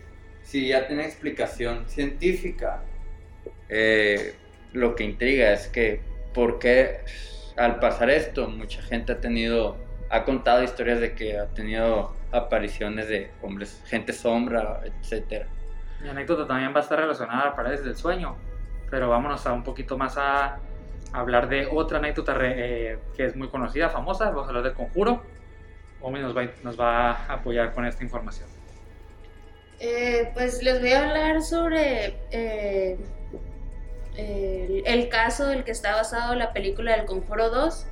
si ya tiene explicación científica, eh, lo que intriga es que por qué al pasar esto mucha gente ha tenido, ha contado historias de que ha tenido apariciones de hombres, gente sombra, etcétera. Mi anécdota también va a estar relacionada a la parálisis del sueño, pero vámonos a un poquito más a hablar de otra anécdota re- eh, que es muy conocida, famosa. Vamos a hablar del conjuro. Omi nos va, nos va a apoyar con esta información. Eh, pues les voy a hablar sobre eh, el, el caso del que está basado la película del Conjuro 2,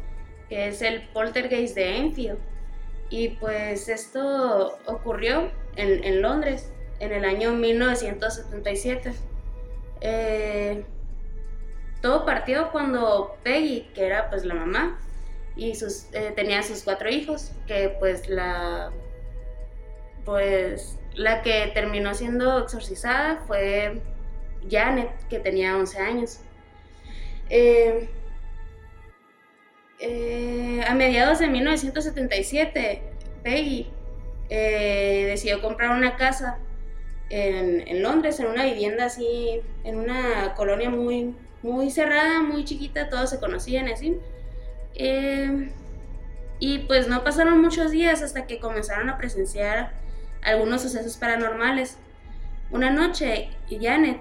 que es el poltergeist de Enfield. Y pues esto ocurrió en, en Londres en el año 1977. Eh, todo partió cuando Peggy, que era pues la mamá, y sus, eh, tenía sus cuatro hijos, que pues la pues la que terminó siendo exorcizada fue Janet, que tenía 11 años. Eh, eh, a mediados de 1977, Peggy decidió comprar una casa en, en Londres, en una vivienda así, en una colonia muy, muy cerrada, muy chiquita, todos se conocían así. Eh, Y pues no pasaron muchos días hasta que comenzaron a presenciar algunos sucesos paranormales. Una noche, Janet,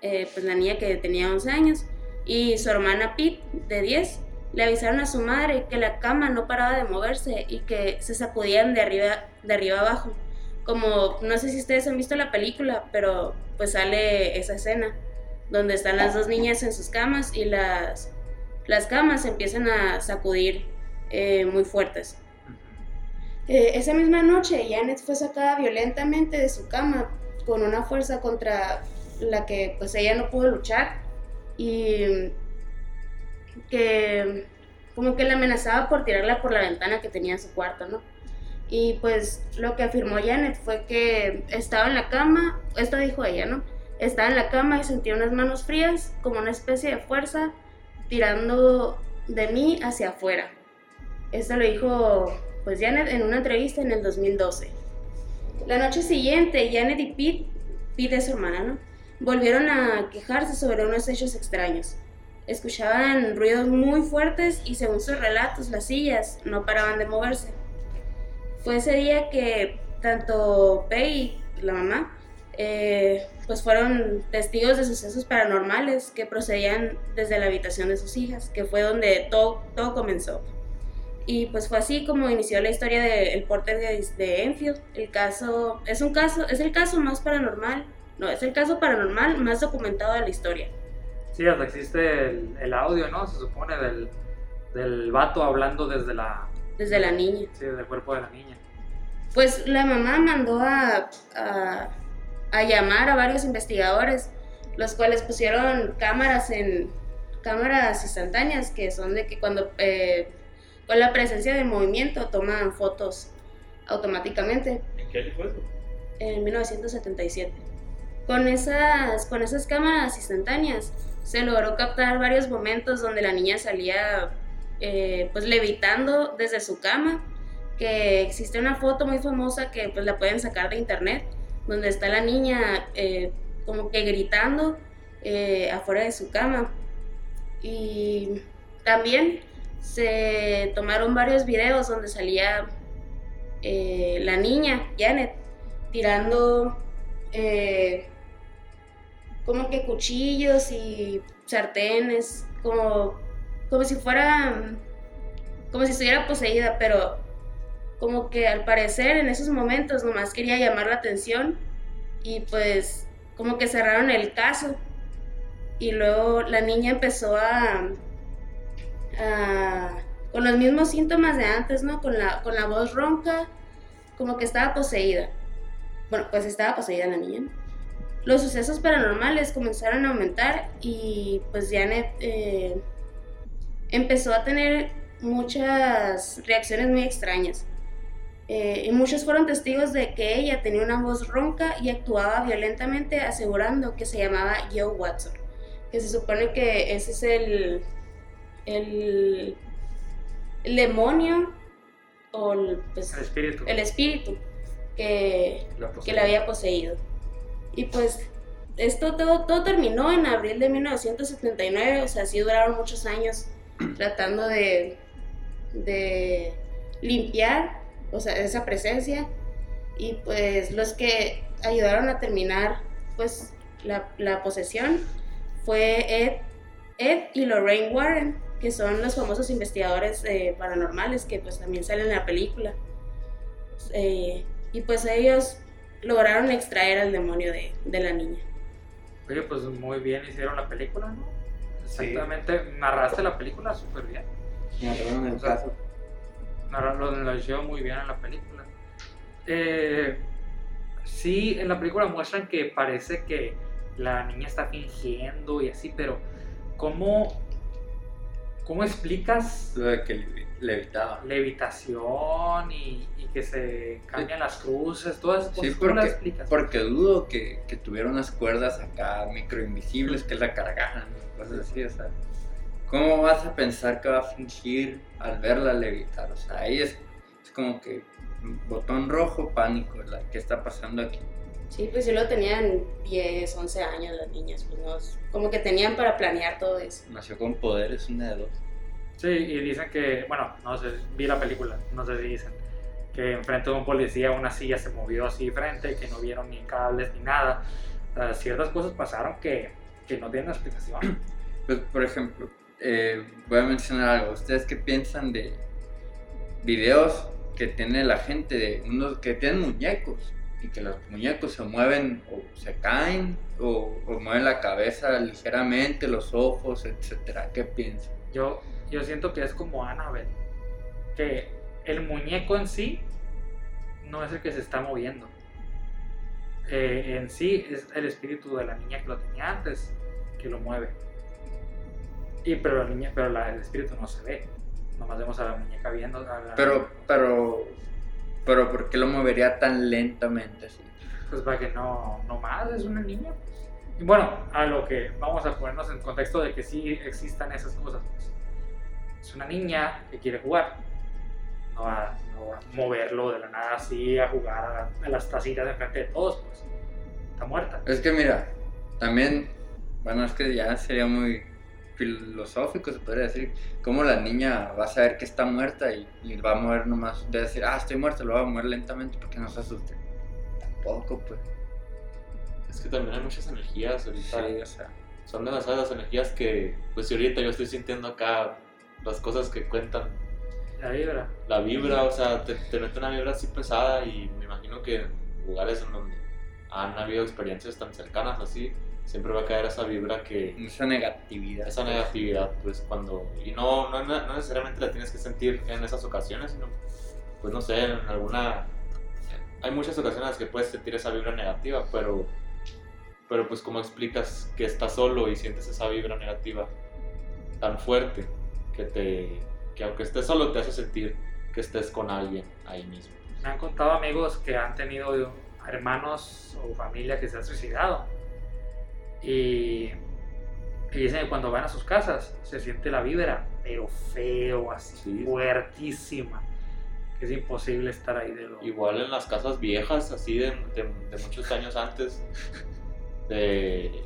eh, pues la niña que tenía 11 años, y su hermana Pete, de 10, le avisaron a su madre que la cama no paraba de moverse y que se sacudían de arriba, de arriba abajo. Como, no sé si ustedes han visto la película, pero pues sale esa escena, donde están las dos niñas en sus camas y las, las camas empiezan a sacudir eh, muy fuertes. Eh, esa misma noche, Janet fue sacada violentamente de su cama con una fuerza contra la que pues ella no pudo luchar y que como que la amenazaba por tirarla por la ventana que tenía en su cuarto, ¿no? Y pues lo que afirmó Janet fue que estaba en la cama, esto dijo ella, ¿no? Estaba en la cama y sentía unas manos frías, como una especie de fuerza, tirando de mí hacia afuera. Esto lo dijo pues Janet en una entrevista en el 2012. La noche siguiente, Janet y Pete, Pete es su hermana, ¿no? Volvieron a quejarse sobre unos hechos extraños. Escuchaban ruidos muy fuertes y según sus relatos las sillas no paraban de moverse. Fue ese día que tanto Pei, la mamá, eh, pues fueron testigos de sucesos paranormales que procedían desde la habitación de sus hijas, que fue donde todo, todo comenzó. Y pues fue así como inició la historia del porter de, Enfield. El caso es un caso, es el caso más paranormal, no, es el caso paranormal más documentado de la historia. Sí, hasta existe el, audio, ¿no? Se supone del, del vato hablando desde la... Desde la niña. Sí, desde el cuerpo de la niña. Pues la mamá mandó a, a, llamar a varios investigadores, los cuales pusieron cámaras en cámaras instantáneas, que son de que cuando eh, con la presencia de movimiento toman fotos automáticamente. ¿En qué año fue eso? En 1977. Con esas, con esas cámaras instantáneas se logró captar varios momentos donde la niña salía eh, pues levitando desde su cama, que existe una foto muy famosa que pues la pueden sacar de internet, donde está la niña eh, como que gritando eh, afuera de su cama. Y también se tomaron varios videos donde salía la niña, Janet, tirando como que cuchillos y sartenes, como, como si fuera, como si estuviera poseída, pero como que al parecer en esos momentos nomás quería llamar la atención y pues como que cerraron el caso y luego la niña empezó a con los mismos síntomas de antes, ¿no? Con la, con la voz ronca, como que estaba poseída. Bueno, pues estaba poseída la niña. Los sucesos paranormales comenzaron a aumentar y pues Janet eh, empezó a tener muchas reacciones muy extrañas. Eh, y muchos fueron testigos de que ella tenía una voz ronca y actuaba violentamente asegurando que se llamaba Joe Watson, que se supone que ese es el, el, demonio o el, pues, espíritu, el espíritu que, que le había poseído. Y pues esto todo, todo terminó en abril de 1979, o sea, sí duraron muchos años tratando de, de limpiar, o sea, esa presencia. Y pues los que ayudaron a terminar pues la, la posesión fue Ed, Ed y Lorraine Warren, que son los famosos investigadores eh, paranormales que pues también salen en la película. Eh, y pues ellos lograron extraer al demonio de, la niña. Oye, pues muy bien hicieron la película, ¿no? Exactamente, narraste la película súper bien. Narraron el caso. Narraron, lo llevó muy bien en la película. Eh, sí, en la película muestran que parece que la niña está fingiendo y así, pero ¿cómo ¿Cómo explicas? Lo de que levitaba. Levitación y, que se cambian las cruces, todas esas cosas. ¿Cómo las explicas? Porque dudo que, que tuviera unas cuerdas acá micro invisibles que la cargaran, cosas así, o sea. ¿Cómo vas a pensar que va a fingir al verla levitar? O sea, ahí es, es como que botón rojo, pánico, ¿qué está pasando aquí? Sí, pues sí lo tenían 10, 11 años las niñas, pues no, como que tenían para planear todo eso. Nació con poderes, una de dos. Sí, y dicen que, bueno, no sé, vi la película, no sé si dicen, que enfrente de un policía una silla se movió así frente, que no vieron ni cables ni nada. Ciertas cosas pasaron que, que no tienen explicación. Pues, por ejemplo, eh, voy a mencionar algo. ¿Ustedes qué piensan de videos que tiene la gente de unos que tienen muñecos y que los muñecos se mueven o se caen o, o mueven la cabeza ligeramente, los ojos, etcétera? ¿Qué piensan? Yo, yo siento que es como Annabelle, que el muñeco en sí no es el que se está moviendo. Eh, en sí es el espíritu de la niña que lo tenía antes que lo mueve. Y pero la niña, pero la- el espíritu no se ve. Nomás vemos a la muñeca viendo. a la- Pero, pero, pero, ¿por qué lo movería tan lentamente así? Pues para que no, no más, es una niña. pues. Y bueno, a lo que vamos a ponernos en contexto de que sí existan esas cosas. pues. Es una niña que quiere jugar. No va, no va a moverlo de la nada así a jugar a, a las tacitas enfrente de todos, pues. Está muerta. Es que mira, también, bueno, es que ya sería muy filosófico, se podría decir, cómo la niña va a saber que está muerta y, y va a mover nomás, de decir, ah, estoy muerta, lo va a mover lentamente porque no se asuste. Tampoco, pues. Es que también hay muchas energías ahorita. Sí, o sea. Son demasiadas energías que, pues si ahorita yo estoy sintiendo acá las cosas que cuentan, La vibra. la vibra, o sea, te, te mete una vibra así pesada y me imagino que en lugares en donde han habido experiencias tan cercanas así, siempre va a caer esa vibra que, Esa negatividad. esa negatividad, pues cuando, y no, no, no necesariamente la tienes que sentir en esas ocasiones, sino, pues no sé, en alguna, hay muchas ocasiones en las que puedes sentir esa vibra negativa, pero, pero pues cómo explicas que estás solo y sientes esa vibra negativa tan fuerte que te, que aunque estés solo te hace sentir que estés con alguien ahí mismo. Me han contado amigos que han tenido hermanos o familia que se han suicidado. Y, y dicen que cuando van a sus casas se siente la vibra, pero feo, así, Sí. fuertísima. Que es imposible estar ahí de lo. Igual en las casas viejas, así de, de- de muchos años antes, de,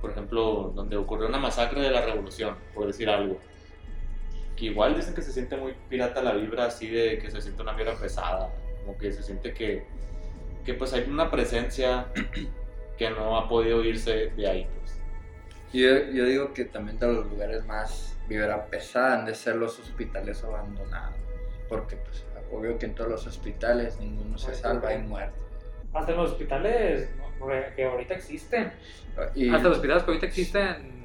por ejemplo, donde ocurrió una masacre de la revolución, por decir algo. Que igual dicen que se siente muy pirata la vibra, así de que se siente una vibra pesada, como que se siente que, que pues hay una presencia que no ha podido irse de ahí. Pues. Yo, yo digo que también de los lugares más vibra pesada han de ser los hospitales abandonados. Porque, pues, obvio que en todos los hospitales ninguno se salva y ok. muere. Hasta en los hospitales ¿no? que ahorita existen. Y Hasta los hospitales que ahorita existen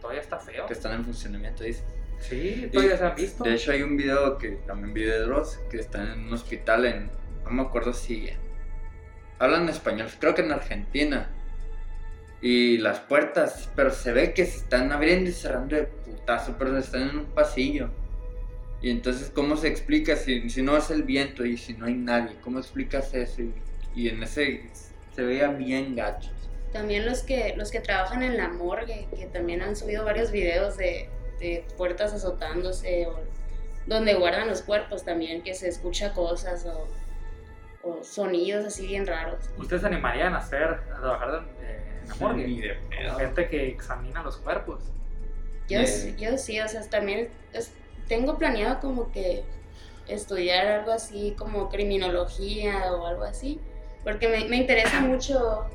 todavía está feo. que están en funcionamiento, dice. Sí, todavía se han visto. De hecho, hay un video que también vi de Dross que está en un hospital en. No me acuerdo si. Hablan español, creo que en Argentina. Y las puertas, pero se ve que se están abriendo y cerrando de putazo, pero están en un pasillo. Y entonces, ¿cómo se explica si, si no es el viento y si no hay nadie? ¿Cómo explicas eso? Y, y en ese se veía bien gachos. También los que, los que trabajan en la morgue, que también han subido varios videos de, de puertas azotándose o donde guardan los cuerpos también, que se escucha cosas o, o sonidos así bien raros. ¿Ustedes se animarían a hacer, a trabajar en, la morgue? Ni de pedo. Gente que examina los cuerpos. Yo, Eh. sí- yo sí, o sea, también es- tengo planeado como que estudiar algo así como criminología o algo así, porque me, me interesa mucho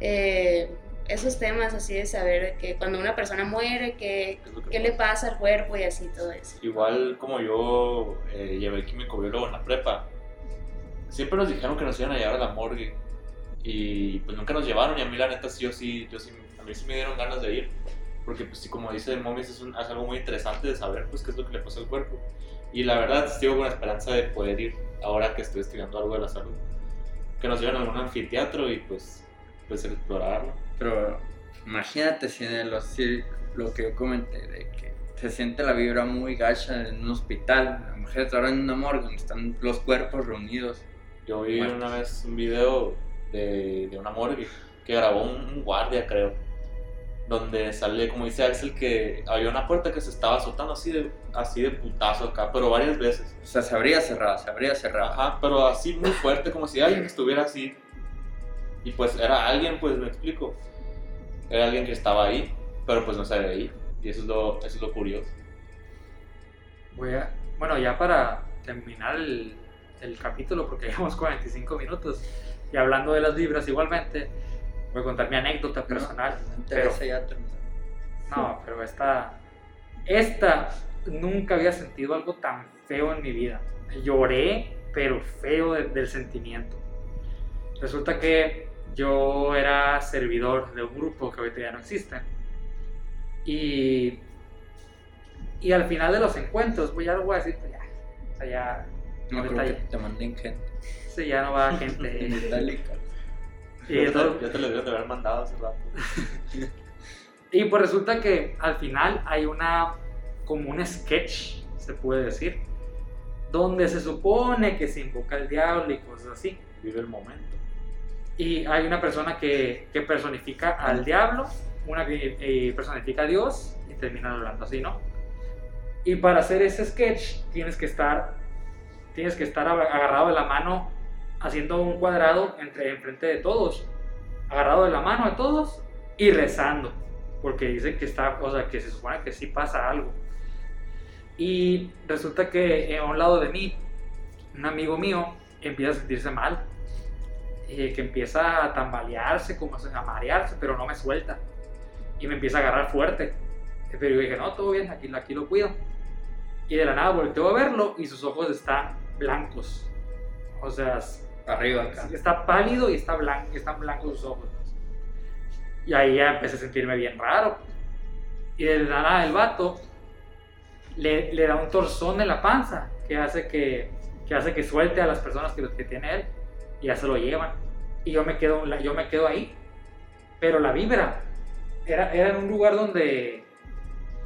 eh, esos temas así de saber que cuando una persona muere, lo que qué le pasa al cuerpo y así todo eso. Igual como yo eh, llevé químico biólogo en la prepa, siempre nos dijeron que nos iban a llevar a la morgue y pues nunca nos llevaron y a mí la neta sí, yo sí, yo sí, a mí sí me dieron ganas de ir porque pues sí, como dice Momis es, un- es algo muy interesante de saber pues qué es lo que le pasa al cuerpo y la verdad sigo con la esperanza de poder ir ahora que estoy estudiando algo de la salud que nos lleven a algún anfiteatro y pues pues explorarlo Pero imagínate si en el lo que yo comenté, de que se siente la vibra muy gacha en un hospital. Imagínate ahora en una morgue donde están los cuerpos reunidos. Yo vi Bueno. una vez un video de, de una morgue que grabó un, un guardia, creo, donde sale, como dice Axel, que había una puerta que se estaba azotando así de, así de putazo acá, pero varias veces. O sea, se abría cerrada, se abría cerrada. Ajá, pero así muy fuerte, como si alguien estuviera así. Y pues era alguien, pues me explico. Era alguien que estaba ahí, pero pues no se veía. Y eso es lo, eso es lo curioso. voy a, bueno, ya para terminar el, el capítulo, porque llevamos 45 minutos, y hablando de las vibras igualmente, voy a contar mi anécdota personal. No, no pero, ya no, pero esta, esta, nunca había sentido algo tan feo en mi vida. Lloré, pero feo de- del sentimiento. Resulta que yo era servidor de un grupo que ahorita ya no existe. Y, y al final de los encuentros, pues ya lo voy a decir, pues ya, o sea, ya, No creo que ya- te manden gente. sí, ya no va gente. Y, entonces- te, ya te lo debieron de haber mandado hace rato. y pues resulta que al final hay una, como un sketch, se puede decir, donde se supone que se invoca al diablo y cosas así. Vive el momento. Y hay una persona que, que personifica al diablo, una que eh, personifica a Dios y terminan hablando así, ¿no? Y para hacer ese sketch tienes que estar, tienes que estar ag- agarrado de la mano haciendo un cuadrado entre enfrente de todos, agarrado de la mano de todos y rezando, porque dicen que está, o sea, que se supone que sí pasa algo. Y resulta que eh, a un lado de mí, un amigo mío empieza a sentirse mal eh, que empieza a tambalearse, como a marearse, pero no me suelta. Y me empieza a agarrar fuerte. Pero yo dije, no, todo bien, aquí, aquí lo cuido. Y de la nada volteo a verlo y sus ojos están blancos. O sea, Arriba acá. está pálido y está blanco, están blancos sus ojos. Y ahí ya empecé a sentirme bien raro. Y de la nada el vato le, le da un torzón en la panza que hace que, que hace que suelte a las personas que, que tiene él y ya se lo llevan. Y yo me quedo, yo me quedo ahí. Pero la vibra era, era en un lugar donde,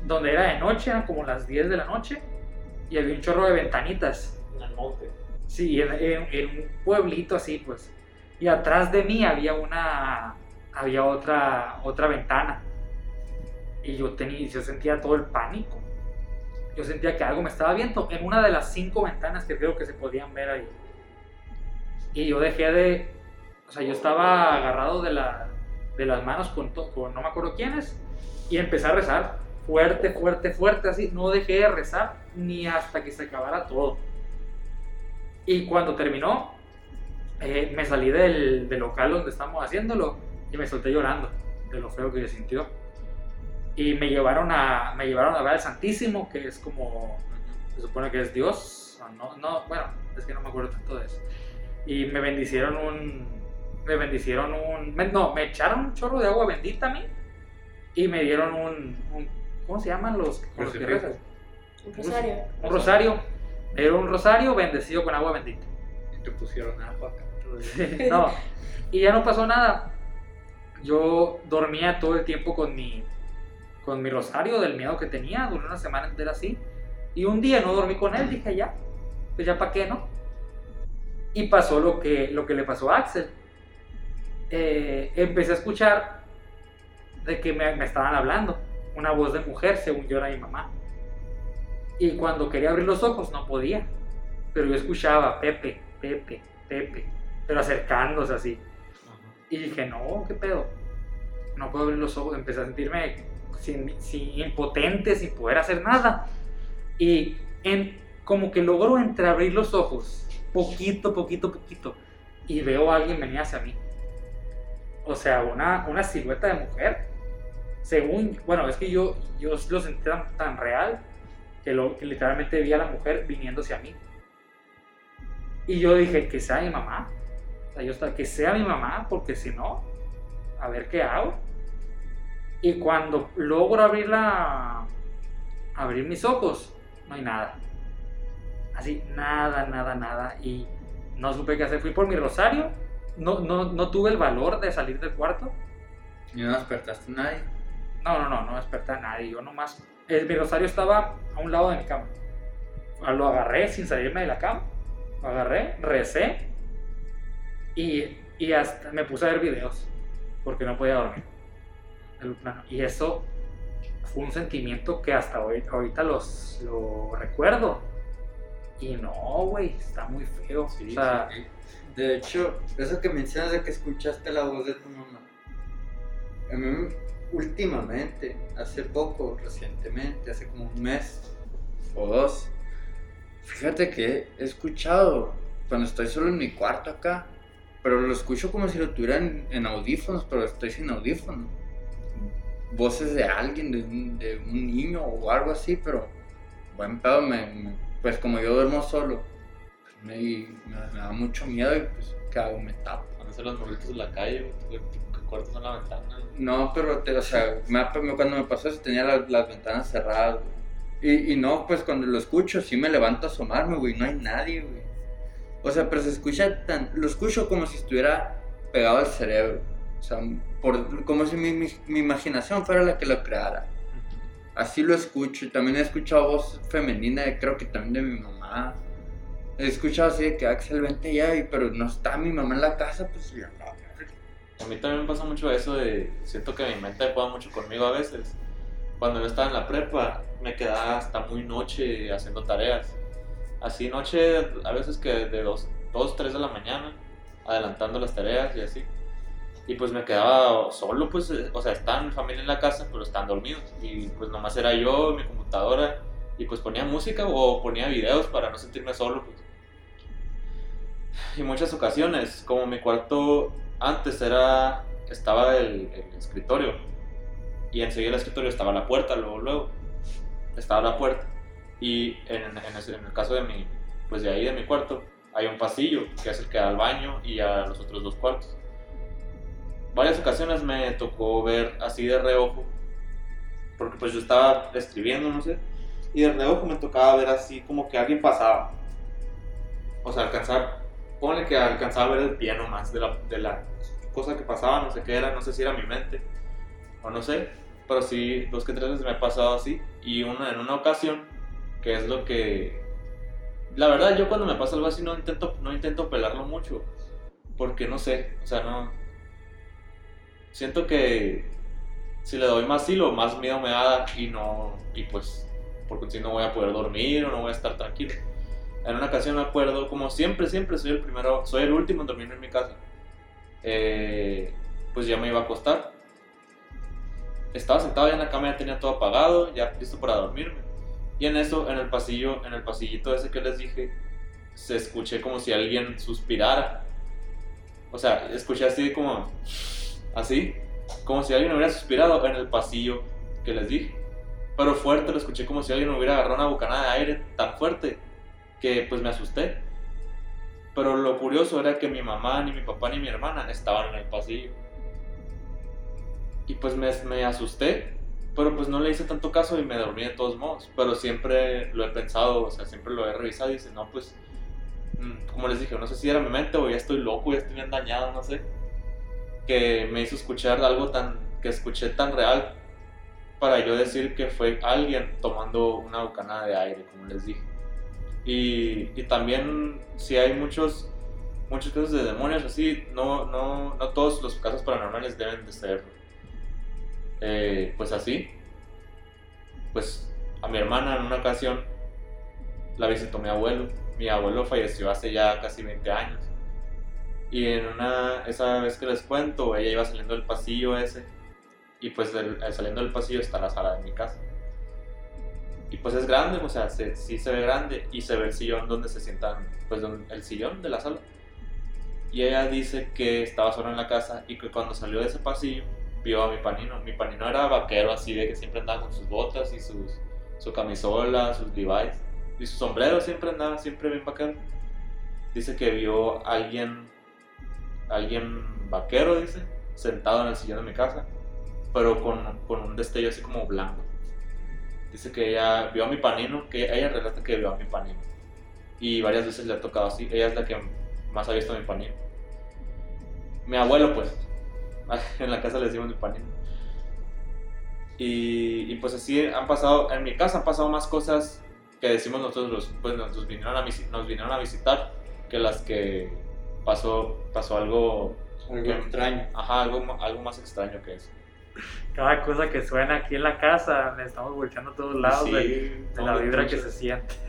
donde era de noche, eran como las 10 de la noche, y había un chorro de ventanitas. En el monte. Sí, en, en- en un pueblito así, pues. Y atrás de mí había una, había otra, otra ventana. Y yo tenía, yo sentía todo el pánico. Yo sentía que algo me estaba viendo en una de las cinco ventanas que creo que se podían ver ahí. Y yo dejé de, o sea, yo estaba agarrado de, la, de las manos con, to- con no me acuerdo quiénes y empecé a rezar fuerte, fuerte, fuerte, así. No dejé de rezar ni hasta que se acabara todo. Y cuando terminó, eh, me salí del, del local donde estábamos haciéndolo y me solté llorando de lo feo que se sintió. Y me llevaron a, me llevaron a ver al Santísimo, que es como, se supone que es Dios. No, no, bueno, es que no me acuerdo tanto de eso. Y me bendicieron un, me bendicieron un, me- no, me echaron un chorro de agua bendita a mí y me dieron un, un ¿cómo se llaman los, con los que Crucifijo. rezas? Un rosario. Un rosario. Me dieron un rosario bendecido con agua bendita. Y te pusieron agua acá. no. Y ya no pasó nada. Yo dormía todo el tiempo con mi, con mi rosario del miedo que tenía. Duré una semana entera así. Y un día no dormí con él. Dije ya, pues ya para qué, ¿no? Y pasó lo que, lo que le pasó a Axel. Eh, empecé a escuchar de que me, me estaban hablando. Una voz de mujer, según yo era mi mamá. Y cuando quería abrir los ojos no podía. Pero yo escuchaba Pepe, Pepe, Pepe. Pero acercándose así. Y dije, no, ¿qué pedo? No puedo abrir los ojos. Empecé a sentirme sin, sin- impotente, sin poder hacer nada. Y en, como que logro entreabrir los ojos, poquito, poquito, poquito. Y veo a alguien venir hacia mí. O sea, una, una silueta de mujer. Según, bueno, es que yo, yo lo sentí tan, real que, lo, literalmente vi a la mujer viniendo hacia mí. Y yo dije, que sea mi mamá. O sea, yo estaba, que sea mi mamá, porque si no, a ver qué hago. Y cuando logro abrir la, abrir mis ojos, no hay nada. Así, nada, nada, nada. Y no supe qué hacer. Fui por mi rosario. No, no, no tuve el valor de salir del cuarto. Y no despertaste a nadie. No, no, no, no desperté a nadie. Yo nomás. eh, mi rosario estaba a un lado de mi cama. Ah, Lo agarré sin salirme de la cama. Lo agarré, recé. Y, y hasta me puse a ver videos. Porque no podía dormir. El plano. Y eso fue un sentimiento que hasta hoy, ahorita los, lo recuerdo. Y no, güey, está muy feo. Sí, o sea, sí. De hecho, eso que mencionas de que escuchaste la voz de tu mamá. A mí, últimamente, hace poco, recientemente, hace como un mes o dos, Fíjate que he escuchado cuando estoy solo en mi cuarto acá, pero lo escucho como si lo tuviera en, en audífonos, pero estoy sin audífonos. Voces de alguien, de un, de un niño o algo así, pero buen pedo, me, me- pues como yo duermo solo, pues, me, me- me da mucho miedo y pues, ¿qué hago? Me tapo. Van a ser los morritos en la calle, que cortas en la ventana. No, pero, te- o sea, me- cuando me pasó eso tenía las, las ventanas cerradas, güey. Y, y no, pues cuando lo escucho, sí me levanto a asomarme, güey, no hay nadie, güey. O sea, pero se escucha tan, lo escucho como si estuviera pegado al cerebro. O sea, por, como si mi, mi, mi imaginación fuera la que lo creara. Así lo escucho. También he escuchado voz femenina, creo que también de mi mamá. He escuchado así de que Axel, vente ya, pero no está mi mamá en la casa, pues ya. A mí también me pasa mucho eso de. Siento que mi mente juega mucho conmigo a veces. Cuando yo estaba en la prepa, me quedaba hasta muy noche haciendo tareas. Así, noche, a veces que de 2, 3 de la mañana, adelantando las tareas y así. Y pues me quedaba solo, pues, eh, o sea, estaba mi familia en la casa, pero están dormidos. Y pues nomás era yo, mi computadora, y pues ponía música o ponía videos para no sentirme solo, pues. Y muchas ocasiones, como mi cuarto antes era, estaba el, el escritorio, y enseguida el escritorio estaba la puerta, luego, luego, estaba la puerta. Y en, en ese- en el caso de mi, pues de ahí de mi cuarto, hay un pasillo, que es el que da al baño y a los otros dos cuartos. Varias ocasiones me tocó ver así de reojo, porque pues yo estaba escribiendo, no sé, y de reojo me tocaba ver así como que alguien pasaba. O sea, alcanzar, ponle que alcanzaba a ver el pie nomás de la, de la cosa que pasaba, no sé qué era, no sé si era mi mente, o no sé, pero sí, dos que tres veces me ha pasado así, y una, en una ocasión, que es lo que... La verdad, yo cuando me pasa algo así no intento, no intento pelarlo mucho, porque no sé, o sea, no... Siento que si le doy más hilo, más miedo me va a dar y no, y pues, porque si no voy a poder dormir o no voy a estar tranquilo. En una ocasión me acuerdo, como siempre, siempre soy el primero, soy el último en dormir en mi casa. Eh, pues ya me iba a acostar. Estaba sentado ya en la cama, ya tenía todo apagado, ya listo para dormirme. Y en eso, en el pasillo, en el pasillito ese que les dije, se escuché como si alguien suspirara. O sea, escuché así como, así, como si alguien hubiera suspirado en el pasillo que les dije. Pero fuerte, lo escuché como si alguien hubiera agarrado una bocanada de aire tan fuerte que pues me asusté. Pero lo curioso era que mi mamá, ni mi papá, ni mi hermana estaban en el pasillo. Y pues me, asusté, pero pues no le hice tanto caso y me dormí de todos modos. Pero siempre lo he pensado, o sea, siempre lo he revisado y dice, no, pues, mm, como les dije, no sé si era mi mente o ya estoy loco, ya estoy bien dañado, no sé. Que me hizo escuchar algo tan, que escuché tan real para yo decir que fue alguien tomando una bocanada de aire, como les dije. Y, y también si hay muchos muchos casos de demonios así, no, no, no todos los casos paranormales deben de ser eh, pues así. Pues a mi hermana en una ocasión la visitó mi abuelo. Mi abuelo falleció hace ya casi 20 años. Y en una, esa vez que les cuento, ella iba saliendo del pasillo ese. Y pues eh, saliendo del pasillo está la sala de mi casa. Y pues es grande, o sea, se- sí se ve grande y se ve el sillón donde se sientan, pues el sillón de la sala. Y ella dice que estaba sola en la casa y que cuando salió de ese pasillo vio a mi panino. Mi panino era vaquero, así de que siempre andaba con sus botas y sus, su camisola, sus Levi's y su sombrero, siempre andaba, siempre bien vaquero. Dice que vio a alguien, alguien vaquero, dice, sentado en el sillón de mi casa, pero con, con un destello así como blanco. Dice que ella vio a mi panino, que ella relata que vio a mi panino. Y varias veces le ha tocado así. Ella es la que más ha visto a mi panino. Mi abuelo, pues. En la casa le decimos mi panino. Y, y pues así han pasado, en mi casa han pasado más cosas que decimos nosotros, pues nos, vinieron, a, nos vinieron a visitar que las que pasó, pasó algo, Algo que- extraño. Ajá, algo, algo más extraño que eso. Cada cosa que suena aquí en la casa, le estamos volteando a todos lados Sí, de, de la vibra que se siente.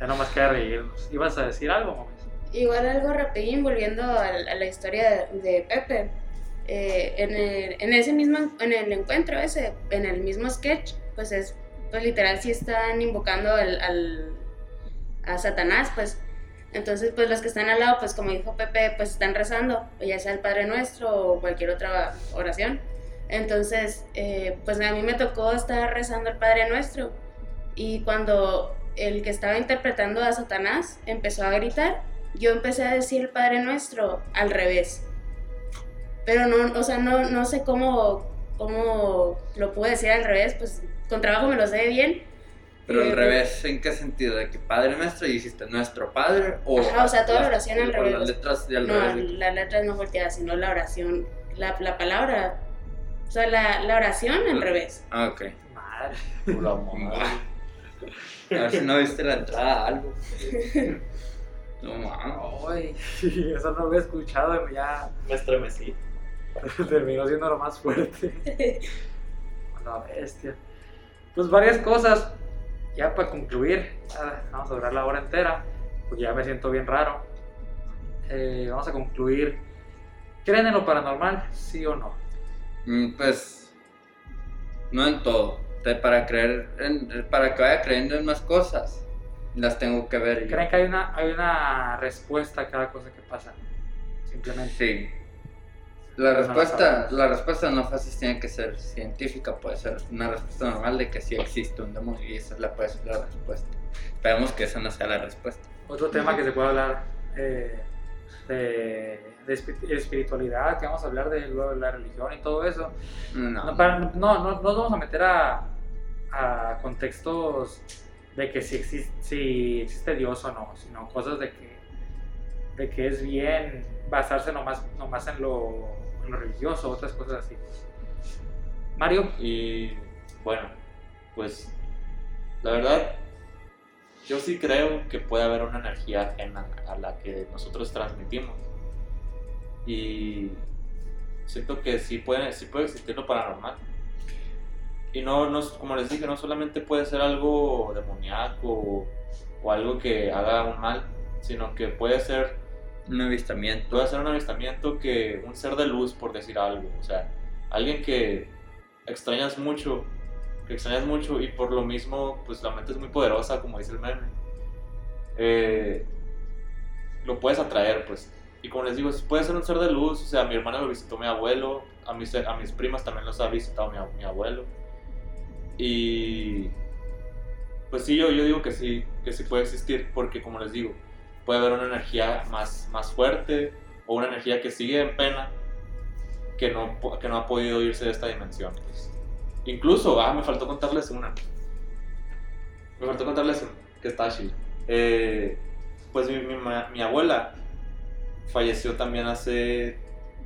Ya nomás queda reírnos. ¿Ibas a decir algo, Mauricio? Igual algo rapidín, volviendo a, a la historia de, de Pepe. eh, en, el- en ese mismo, en el encuentro ese, en el mismo sketch, pues es, pues literal sí están invocando al, al, a Satanás, pues. Entonces, pues los que están al lado, pues como dijo Pepe, pues están rezando, ya sea el Padre Nuestro o cualquier otra oración. Entonces, eh, pues a mí me tocó estar rezando el Padre Nuestro. Y cuando el que estaba interpretando a Satanás empezó a gritar, yo empecé a decir el Padre Nuestro al revés. Pero no, o sea, no, no sé cómo, cómo lo pude decir al revés, pues con trabajo me lo sé bien. Pero al Eh, revés, ¿en qué sentido? ¿De que Padre Nuestro y dijiste Nuestro Padre? O, Ajá, o sea, toda la las- oración al o revés. las letras de al No, revés. la letra no volteada, sino la oración, la, la palabra, o sea, la, la oración al revez. Ah, ok. Madre. Pura madre. A ver si no viste la entrada algo. No mames. Ay, eso no lo había escuchado y ya Me estremecí. terminó siendo lo más fuerte. La bestia. Pues varias cosas. Ya para concluir, vamos a durar la hora entera, porque ya me siento bien raro. Eh, vamos a concluir. ¿Creen en lo paranormal? ¿Sí o no? Mm, Pues no en todo. Para creer, en- para que vaya creyendo en más cosas, las tengo que ver. yo. ¿Creen que hay una, hay una respuesta a cada cosa que pasa? Simplemente. Sí. La No respuesta, sabemos. la respuesta no fácil tiene que ser científica, puede ser una respuesta normal de que sí existe un demonio y esa es la, puede ser la respuesta. Esperemos que esa no sea la respuesta. Otro tema que se puede hablar eh, de, de espi- espiritualidad, que vamos a hablar de la religión y todo eso. No, No, para- no, no, no nos vamos a meter a, a contextos de que si existe, si existe Dios o no, sino cosas de que, de que es bien basarse nomás, nomás en, lo, religioso, otras cosas así. Mario, Y bueno, pues la verdad, yo sí creo que puede haber una energía ajena a la que nosotros transmitimos. Y siento que sí puede, sí puede existir lo paranormal. Y no, no, como les dije, no solamente puede ser algo demoníaco o algo que haga un mal, sino que puede ser un avistamiento. puede ser un avistamiento que un ser de luz, por decir algo. O sea, alguien que extrañas mucho, que extrañas mucho y por lo mismo, pues la mente es muy poderosa, como dice el meme. Eh, lo puedes atraer, pues. Y como les digo, puede ser un ser de luz. O sea, mi hermana lo visitó mi abuelo, a mis, a mis primas también los ha visitado mi, abuelo. Y pues sí, yo, yo digo que sí, que sí puede existir, porque como les digo, puede haber una energía más, más fuerte o una energía que sigue en pena que no, que no ha podido irse de esta dimensión. pues. Incluso, ah, me faltó contarles una. Me faltó contarles una, que está chila. Eh, pues mi, mi ma- mi abuela falleció también hace,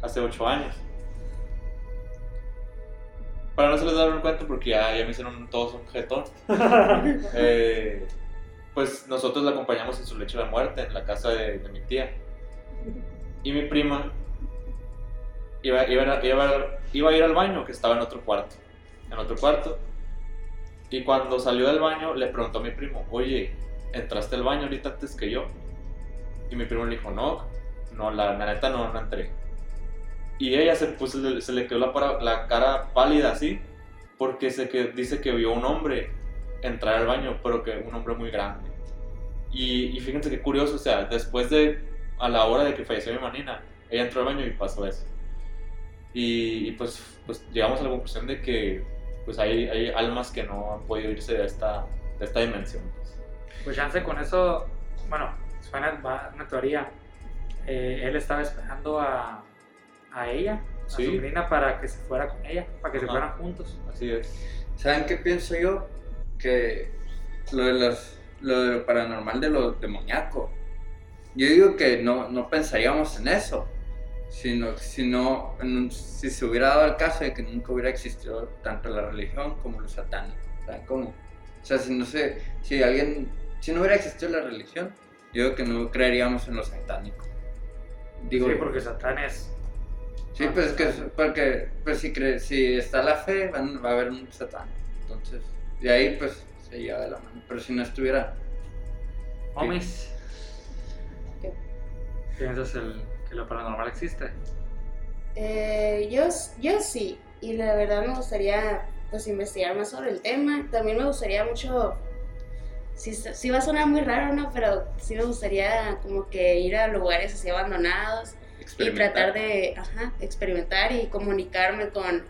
hace ocho años. Para no se les dar un cuento porque ya, ya me hicieron todos un jetón. Eh, pues nosotros la acompañamos en su lecho de muerte en la casa de, mi tía. Y mi prima iba, iba, a- iba iba a ir al baño, que estaba en otro cuarto. En otro cuarto. Y cuando salió del baño, le preguntó a mi primo, oye, ¿entraste al baño ahorita antes que yo? Y mi primo le dijo, no, no, la, la neta no, no entré. Y ella se, puso, se le quedó la, cara pálida así, porque se dice que vio un hombre entrar al baño, pero que un hombre muy grande. Y, y fíjense qué curioso, o sea, después de, a la hora de que falleció mi manina, ella entró al baño y pasó eso. Y, y pues, pues llegamos a la conclusión de que pues hay, hay almas que no han podido irse de esta, de esta dimensión. pues. pues chance con eso, bueno, suena va- una teoría. Eh, él estaba esperando a, a ella, a Sí. su sobrina, para que se fuera con ella, para que se Ajá. fueran juntos. Así es. ¿Saben qué pienso yo? Que lo de, los, lo de lo paranormal de lo demoníaco. Yo digo que no, no pensaríamos en eso. Sino, sino en si se hubiera dado el caso de que nunca hubiera existido tanto la religión como lo satánico. ¿Saben cómo? O sea, si no sé, si alguien, si no hubiera existido la religión, yo digo que no creeríamos en lo satánico. Digo, sí, porque Satán es. Sí, pues es que porque pues si cre- si está la fe van- va a haber un satán. Entonces, de ahí pues se lleva de la mano. Pero si no estuviera, Momis. ¿Qué? ¿Piensas el, que lo paranormal existe? Eh, yo, yo sí, y la verdad me gustaría pues investigar más sobre el tema. También me gustaría mucho sí, sí va a sonar muy raro, ¿no? Pero sí me gustaría como que ir a lugares así abandonados y tratar de ajá, experimentar y comunicarme con,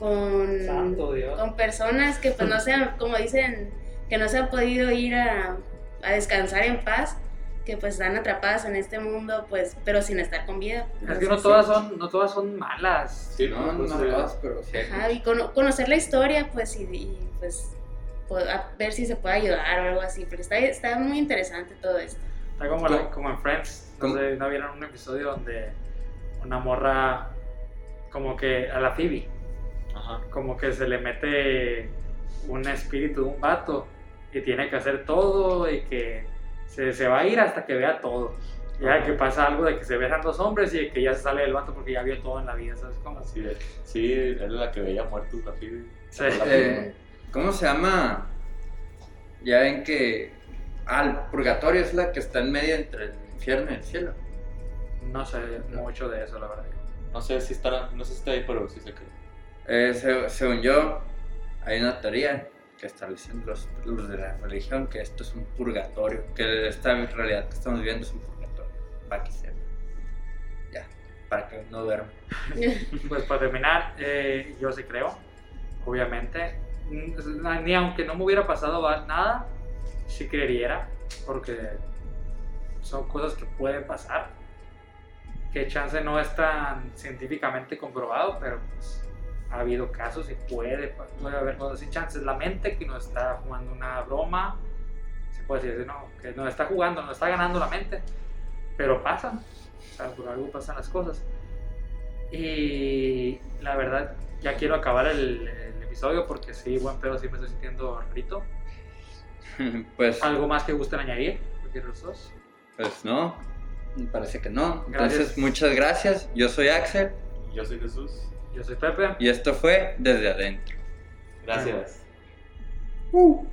con, Santo Dios. con personas que pues no sean, como dicen, que no se han podido ir a, a descansar en paz, que pues están atrapadas en este mundo, pues, pero sin estar con vida. Es que no todas son, no todas son malas. Sí, No, no, Pues, no, todas, pero sí. Ajá, y cono- conocer la historia, pues, y, y, pues, a ver si se puede ayudar o algo así, porque está, está muy interesante todo esto. Está como, la- como en Friends. No, ¿no vieron un episodio donde una morra, como que a la Phoebe, Ajá. como que se le mete un espíritu de un vato y tiene que hacer todo y que se, se va a ir hasta que vea todo. Ya Ajá. que pasa algo de que se besan dos hombres y que ya se sale del vato porque ya vio todo en la vida, ¿sabes cómo? Así es. Sí, era la que veía muertos la Phoebe. Sí. Eh, ¿Cómo se llama? Ya ven que. Ah, el purgatorio es la que está en medio entre el infierno y el cielo. No sé mucho de eso, la verdad. No sé si está, no sé si está ahí, pero sí sé que. Eh, se- según yo, hay una teoría que establecen los, los de la religión que esto es un purgatorio, que esta realidad que estamos viviendo es un purgatorio. Para que sepa. Ya, para que no duerma. Pues para terminar, eh, yo sí creo, obviamente. Ni aunque no me hubiera pasado nada, sí creería, porque son cosas que pueden pasar. Que chance no es tan científicamente comprobado, pero pues ha habido casos y puede, puede haber cosas sin chances. La mente que nos está jugando una broma, se puede decir, no, que nos está jugando, nos está ganando la mente, pero pasan, o sea, por algo pasan las cosas. Y la verdad, ya quiero acabar el, el episodio porque sí, buen pedo, sí me estoy sintiendo rito. pues, ¿Algo más que gusten añadir? Los dos. pues no, parece que no. Gracias. Entonces, muchas gracias. Yo soy Axel Yo soy Jesús. Yo soy Pepe. y esto fue Desde Adentro. Gracias. Uh.